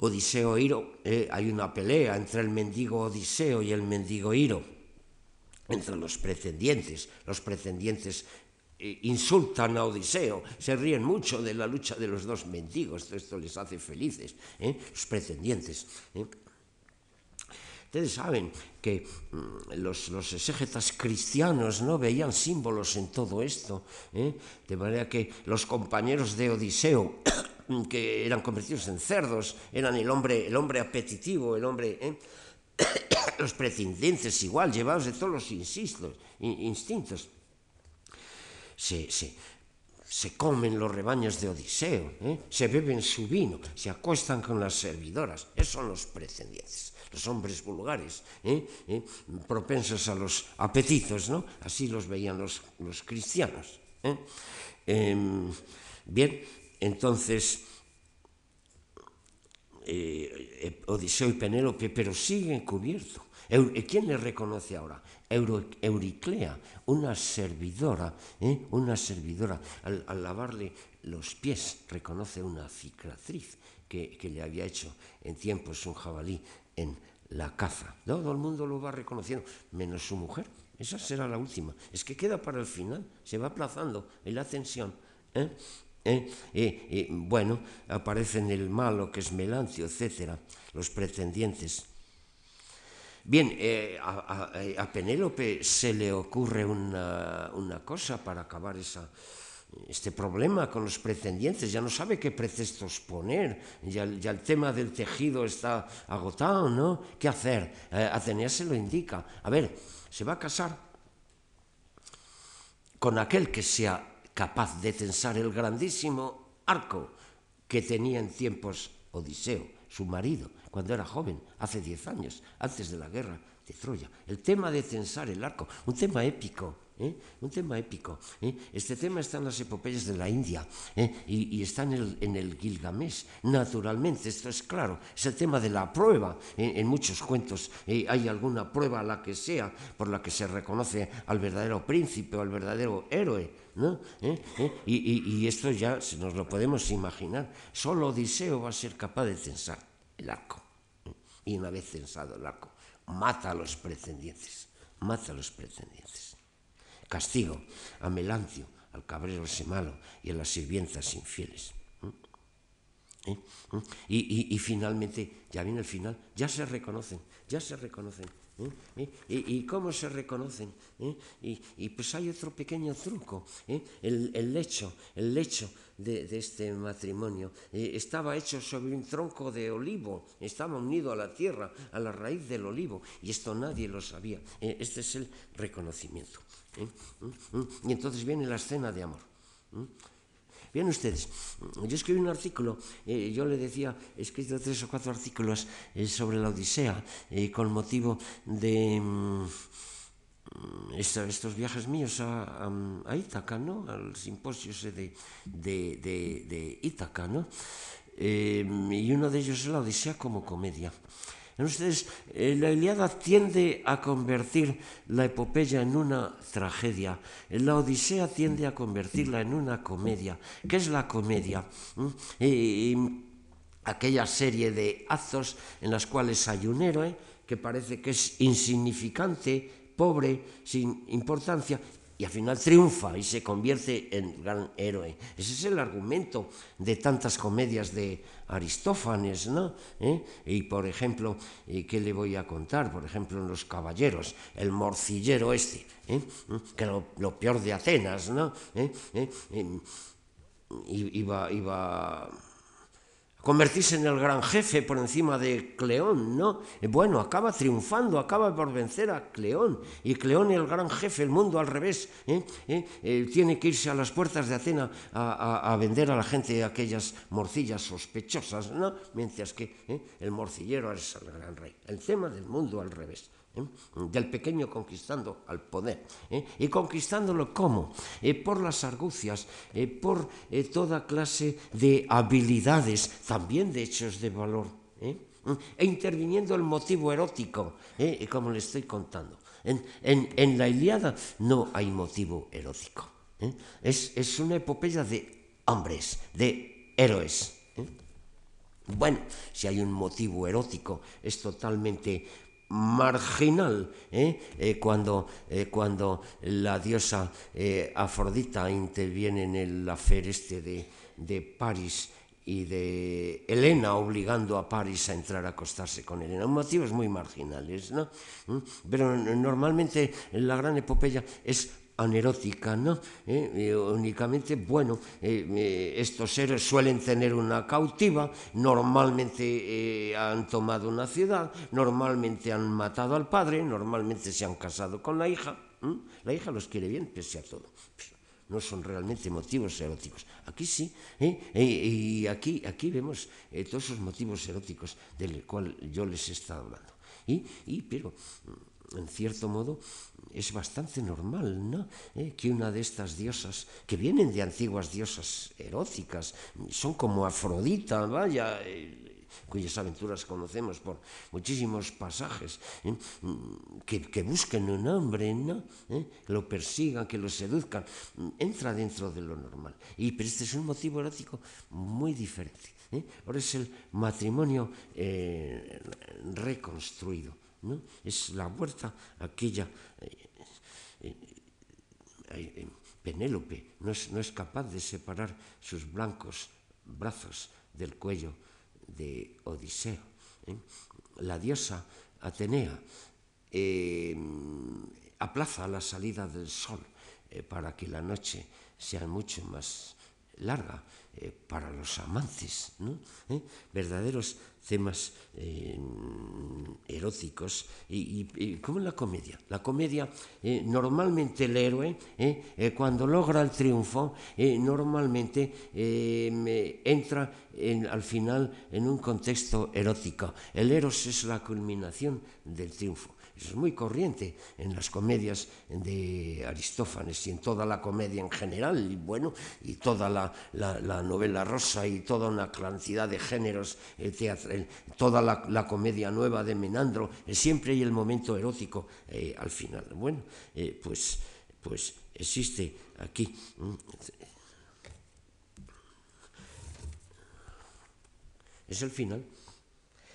Odiseo Iro, hay una pelea entre el mendigo Odiseo y el mendigo Iro, entre los pretendientes. Los pretendientes eh, insultan a Odiseo, se ríen mucho de la lucha de los dos mendigos, esto les hace felices, ¿eh? los pretendientes. ¿eh? Ustedes saben que mm, los, los exégetas cristianos no veían símbolos en todo esto, ¿eh? de manera que los compañeros de Odiseo, <coughs> que eran convertidos en cerdos, eran el hombre, el hombre apetitivo, el hombre... ¿eh? <coughs> los pretendientes igual, llevados de todos los instintos, instintos. Se, se, se comen los rebaños de Odiseo, ¿eh? se beben su vino, se acuestan con las servidoras. Esos son los pretendientes, los hombres vulgares, ¿eh? ¿Eh? propensos a los apetitos, ¿no? Así los veían los, los cristianos. Em, bien, entonces, Odiseo y Penélope, pero siguen cubiertos. ¿Quién le reconoce ahora? Euriclea, una servidora, ¿eh? una servidora, al, lavarle los pies reconoce una cicatriz que, le había hecho en tiempos un jabalí en la caza. Todo el mundo lo va reconociendo, menos su mujer. Esa será la última. Es que queda para el final, se va aplazando en la ascensión. ¿eh? ¿Eh? bueno, aparecen el malo que es Melancio, etcétera, los pretendientes Bien, eh, a, Penélope se le ocurre una, cosa para acabar este problema con los pretendientes. Ya no sabe qué pretextos poner, ya, el tema del tejido está agotado, ¿no? ¿Qué hacer? Eh, Atenea se lo indica. A ver, se va a casar con aquel que sea capaz de tensar el grandísimo arco que tenía en tiempos Odiseo, su marido cuando era joven, hace 10 años, antes de la guerra de Troya. El tema de censar el arco, un tema épico, ¿eh? un tema épico. ¿eh? Este tema está en las epopeyas de la India ¿eh? y, está en el, en Gilgamesh, naturalmente, esto es claro. Es el tema de la prueba. en muchos cuentos hay alguna prueba, la que sea, por la que se reconoce al verdadero príncipe o al verdadero héroe. ¿no? Y, esto ya nos lo podemos imaginar. Solo Odiseo va a ser capaz de censar el arco. Y una vez censado el arco, mata a los pretendientes, mata a los pretendientes. Castigo a Melancio, al cabrero semalo y a las sirvientas infieles. ¿Eh? ¿Eh? Y, y, finalmente, ya viene el final, ya se reconocen, ya se reconocen. ¿Eh? ¿Y, cómo se reconocen? Y, pues hay otro pequeño truco, el, el, lecho, el lecho de, este matrimonio. Eh, estaba hecho sobre un tronco de olivo, estaba unido a la tierra, a la raíz del olivo, y esto nadie lo sabía. Eh, este es el reconocimiento. ¿eh? ¿Mm? ¿Mm? Y entonces viene la escena de amor. ¿Mm? Bien ustedes, yo escribí un artículo, yo le decía, he escrito tres o cuatro artículos sobre la Odisea con motivo de estos viajes míos a, a, Ítaca, ¿no? al simposio de, de, de, de Ítaca, ¿no? Eh, y uno de ellos es la Odisea como comedia. Entonces, eh, la Iliada tiende a convertir la epopeya en una tragedia. La Odisea tiende a convertirla en una comedia. ¿Qué es la comedia? ¿Mm? aquella serie de actos en las cuales hay un héroe que parece que es insignificante, pobre, sin importancia, y al final triunfa y se convierte en gran héroe. Ese es el argumento de tantas comedias de Aristófanes, ¿no? ¿Eh? Y por ejemplo, eh, ¿qué le voy a contar? Por ejemplo, en Los Caballeros, el morcillero este, ¿eh? que lo, lo, peor de Atenas, ¿no? Iba, iba convertirse en el gran jefe por encima de Cleón, ¿no? Bueno, acaba triunfando, acaba por vencer a Cleón, y Cleón el gran jefe, el mundo al revés, ¿eh? ¿Eh? Eh, tiene que irse a las puertas de Atena a, vender a la gente aquellas morcillas sospechosas, ¿no? Mientras que el morcillero es el gran rey. El tema del mundo al revés. ¿Eh? del pequeño conquistando al poder. ¿eh? ¿Y conquistándolo cómo? Eh, por las argucias, por toda clase de habilidades, también de hechos de valor. E interviniendo el motivo erótico, como le estoy contando. En, en, la Iliada no hay motivo erótico. Es, es, una epopeya de hombres, de héroes. Bueno, si hay un motivo erótico, es totalmente marginal ¿eh? Eh, cuando, eh, cuando la diosa Afrodita interviene en el afer este de, de París y de Elena obligando a Paris a entrar a acostarse con Elena. Motivos muy marginales, ¿no? ¿Mm? Pero normalmente la gran epopeya es anerótica, ¿no? ¿Eh? Eh, únicamente, bueno, eh, estos seres suelen tener una cautiva, normalmente han tomado una ciudad, normalmente han matado al padre, normalmente se han casado con la hija, la hija los quiere bien pese a todo. No son realmente motivos eróticos. Aquí sí, y aquí, aquí vemos todos esos motivos eróticos del cual yo les he estado hablando. Y pero en cierto modo, es bastante normal ¿no? ¿Eh? que una de estas diosas, que vienen de antiguas diosas eróticas, son como Afrodita, vaya, eh, cuyas aventuras conocemos por muchísimos pasajes, ¿eh? que, que, busquen un hombre, ¿no? Lo persigan, que lo seduzcan, entra dentro de lo normal. Y, pero este es un motivo erótico muy diferente. Ahora es el matrimonio reconstruido. ¿No? Es la huerta aquella. Eh, eh, eh, Penélope no es, no es capaz de separar sus blancos brazos del cuello de Odiseo. La diosa Atenea eh, aplaza la salida del sol para que la noche sea mucho más larga eh, para los amantes, ¿no? ¿Eh? verdaderos temas eh, eróticos y, y, como en la comedia. La comedia, normalmente el héroe, cuando logra el triunfo, normalmente entra en, al final en un contexto erótico. El eros es la culminación del triunfo. Es muy corriente en las comedias de Aristófanes y en toda la comedia en general, y bueno, y toda la, la, la novela rosa y toda una cantidad de géneros, el teatro, el, toda la, la, comedia nueva de Menandro, eh, siempre hay el momento erótico eh, al final. Bueno, eh, pues, pues existe aquí. Es el final.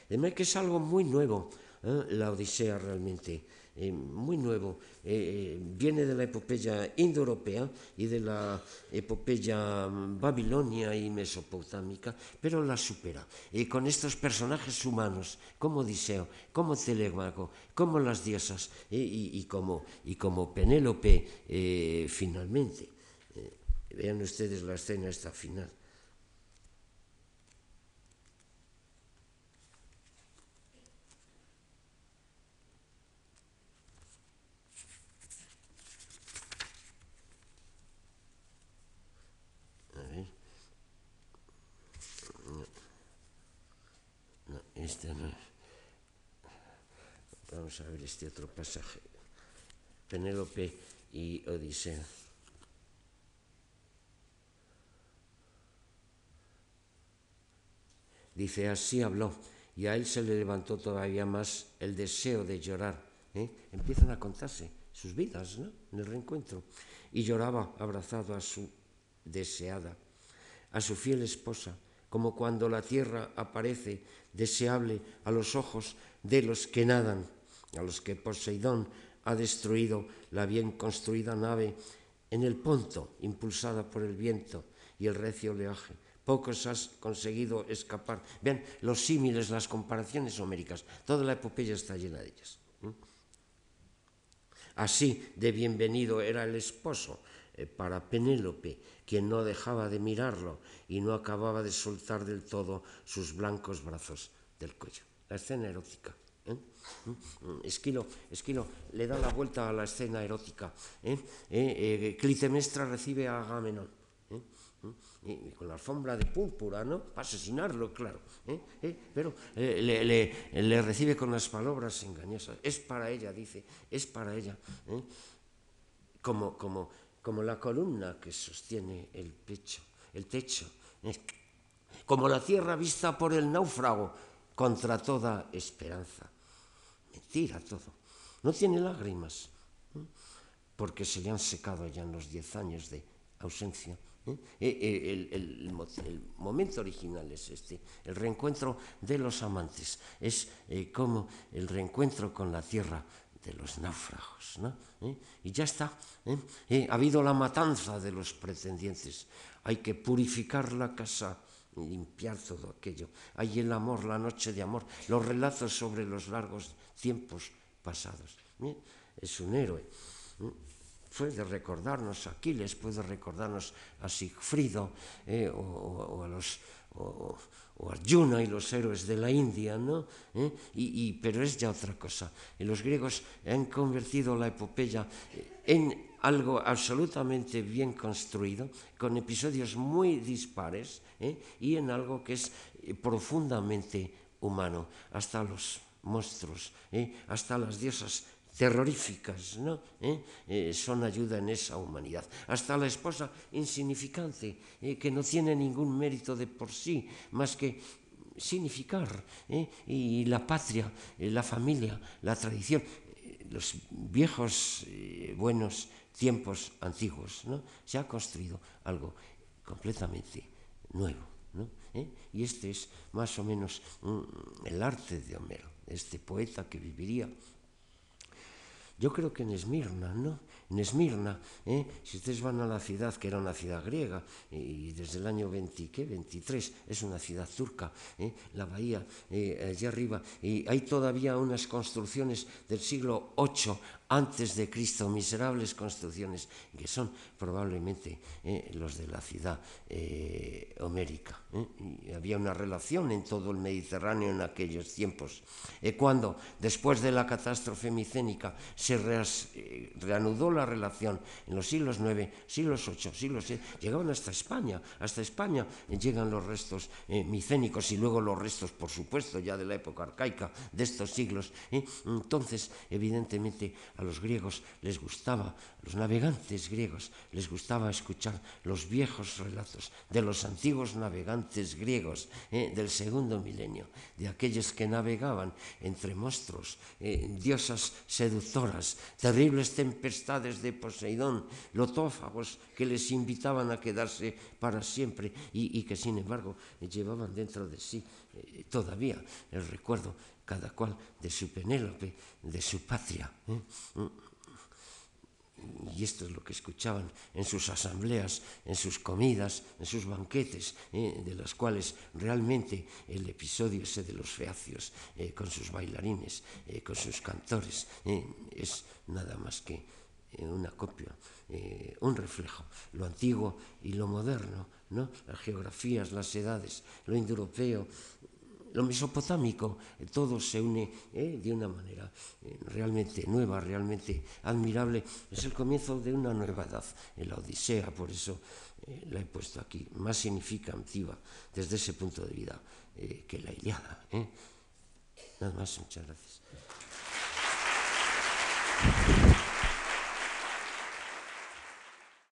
Además que es algo muy nuevo ¿eh? la Odisea realmente. Eh, muy nuevo, eh, viene de la epopeya indoeuropea y de la epopeya babilonia y mesopotámica, pero la supera. Y con estos personajes humanos, como Odiseo, como Telémaco, como las diosas y, como, y como Penélope, finalmente. Vean ustedes la escena esta final. Este. Vamos a ver este otro pasaje. Penélope y Odisea. Dice, así habló, y a él se le levantó todavía más el deseo de llorar. ¿eh? Empiezan a contarse sus vidas ¿no? en el reencuentro. Y lloraba abrazado a su deseada, a su fiel esposa, como cuando la tierra aparece deseable a los ojos de los que nadan, a los que Poseidón ha destruido la bien construida nave en el Ponto, impulsada por el viento y el recio oleaje. Pocos has conseguido escapar. Vean los símiles, las comparaciones homéricas. Toda la epopeya está llena de ellas. Así de bienvenido era el esposo para Penélope, quien no dejaba de mirarlo y no acababa de soltar del todo sus blancos brazos del cuello. La escena erótica. ¿eh? Esquilo, Esquilo le da la vuelta a la escena erótica. ¿eh? Eh, recibe a Agamenón. ¿eh? Y con la alfombra de púrpura, ¿no? Para asesinarlo, claro. ¿eh? ¿Eh? Pero eh, le, le, recibe con las palabras engañosas. Es para ella, dice, es para ella. ¿eh? Como, como, como la columna que sostiene el pecho, el techo. Como la tierra vista por el náufrago contra toda esperanza. Mentira todo. No tiene lágrimas, ¿eh? porque se le han secado ya en los diez años de ausencia. ¿Eh? El, el, el, el, momento original es este, el reencuentro de los amantes, es eh, como el reencuentro con la tierra de los náufragos. ¿no? ¿Eh? Y ya está, ha habido la matanza de los pretendientes, hay que purificar la casa limpiar todo aquello. Hay el amor, la noche de amor, los relatos sobre los largos tiempos pasados. Es un héroe. Puede recordarnos a Aquiles, puede recordarnos a Sigfrido eh, o, a los... O, Arjuna y los héroes de la India, ¿no? ¿Eh? Y, pero es ya otra cosa. Y los griegos han convertido la epopeya en algo absolutamente bien construido, con episodios muy dispares, ¿eh? y en algo que es profundamente humano, hasta los monstruos, ¿eh? hasta las diosas terroríficas, ¿no? ¿Eh? Eh, son ayuda en esa humanidad. Hasta la esposa insignificante, que no tiene ningún mérito de por sí, más que significar, y la patria, la familia, la tradición, los viejos buenos tiempos antiguos, ¿no? Se ha construido algo completamente nuevo. ¿Eh? Y este es más o menos mm, el arte de Homero, este poeta que viviría yo creo que en Esmirna, ¿no? En Esmirna, ¿eh? si ustedes van a la ciudad, que era una ciudad griega, y desde el año 20, ¿qué? 23, es una ciudad turca, ¿eh? la bahía, eh, allí arriba, y hay todavía unas construcciones del siglo VIII antes de Cristo, miserables construcciones, que son probablemente eh, los de la ciudad eh, homérica. Eh. había una relación en todo el Mediterráneo en aquellos tiempos. cuando, después de la catástrofe micénica, se reanudó la relación en los siglos IX, siglos VIII, siglos VII, llegaban hasta España. Hasta España llegan los restos micénicos y luego los restos, por supuesto, ya de la época arcaica de estos siglos. Entonces, evidentemente, los griegos les gustaba, los navegantes griegos les gustaba escuchar los viejos relatos de los antiguos navegantes griegos eh, del segundo milenio, de aquellos que navegaban entre monstruos, eh, diosas seductoras, terribles tempestades de Poseidón, lotófagos que les invitaban a quedarse para siempre y, que sin embargo llevaban dentro de sí eh, todavía el recuerdo cada cual de su Penélope, de su patria. ¿eh? Y esto es lo que escuchaban en sus asambleas, en sus comidas, en sus banquetes, ¿eh? de las cuales realmente el episodio ese de los feacios, con sus bailarines, con sus cantores, es nada más que una copia, un reflejo, lo antiguo y lo moderno, ¿no? las geografías, las edades, lo indoeuropeo, lo mesopotámico, eh, todo se une eh, de una manera eh, realmente nueva, realmente admirable. Es el comienzo de una nueva edad, en la Odisea, por eso la he puesto aquí, más significativa desde ese punto de vista que la Iliada. Nada más, muchas gracias.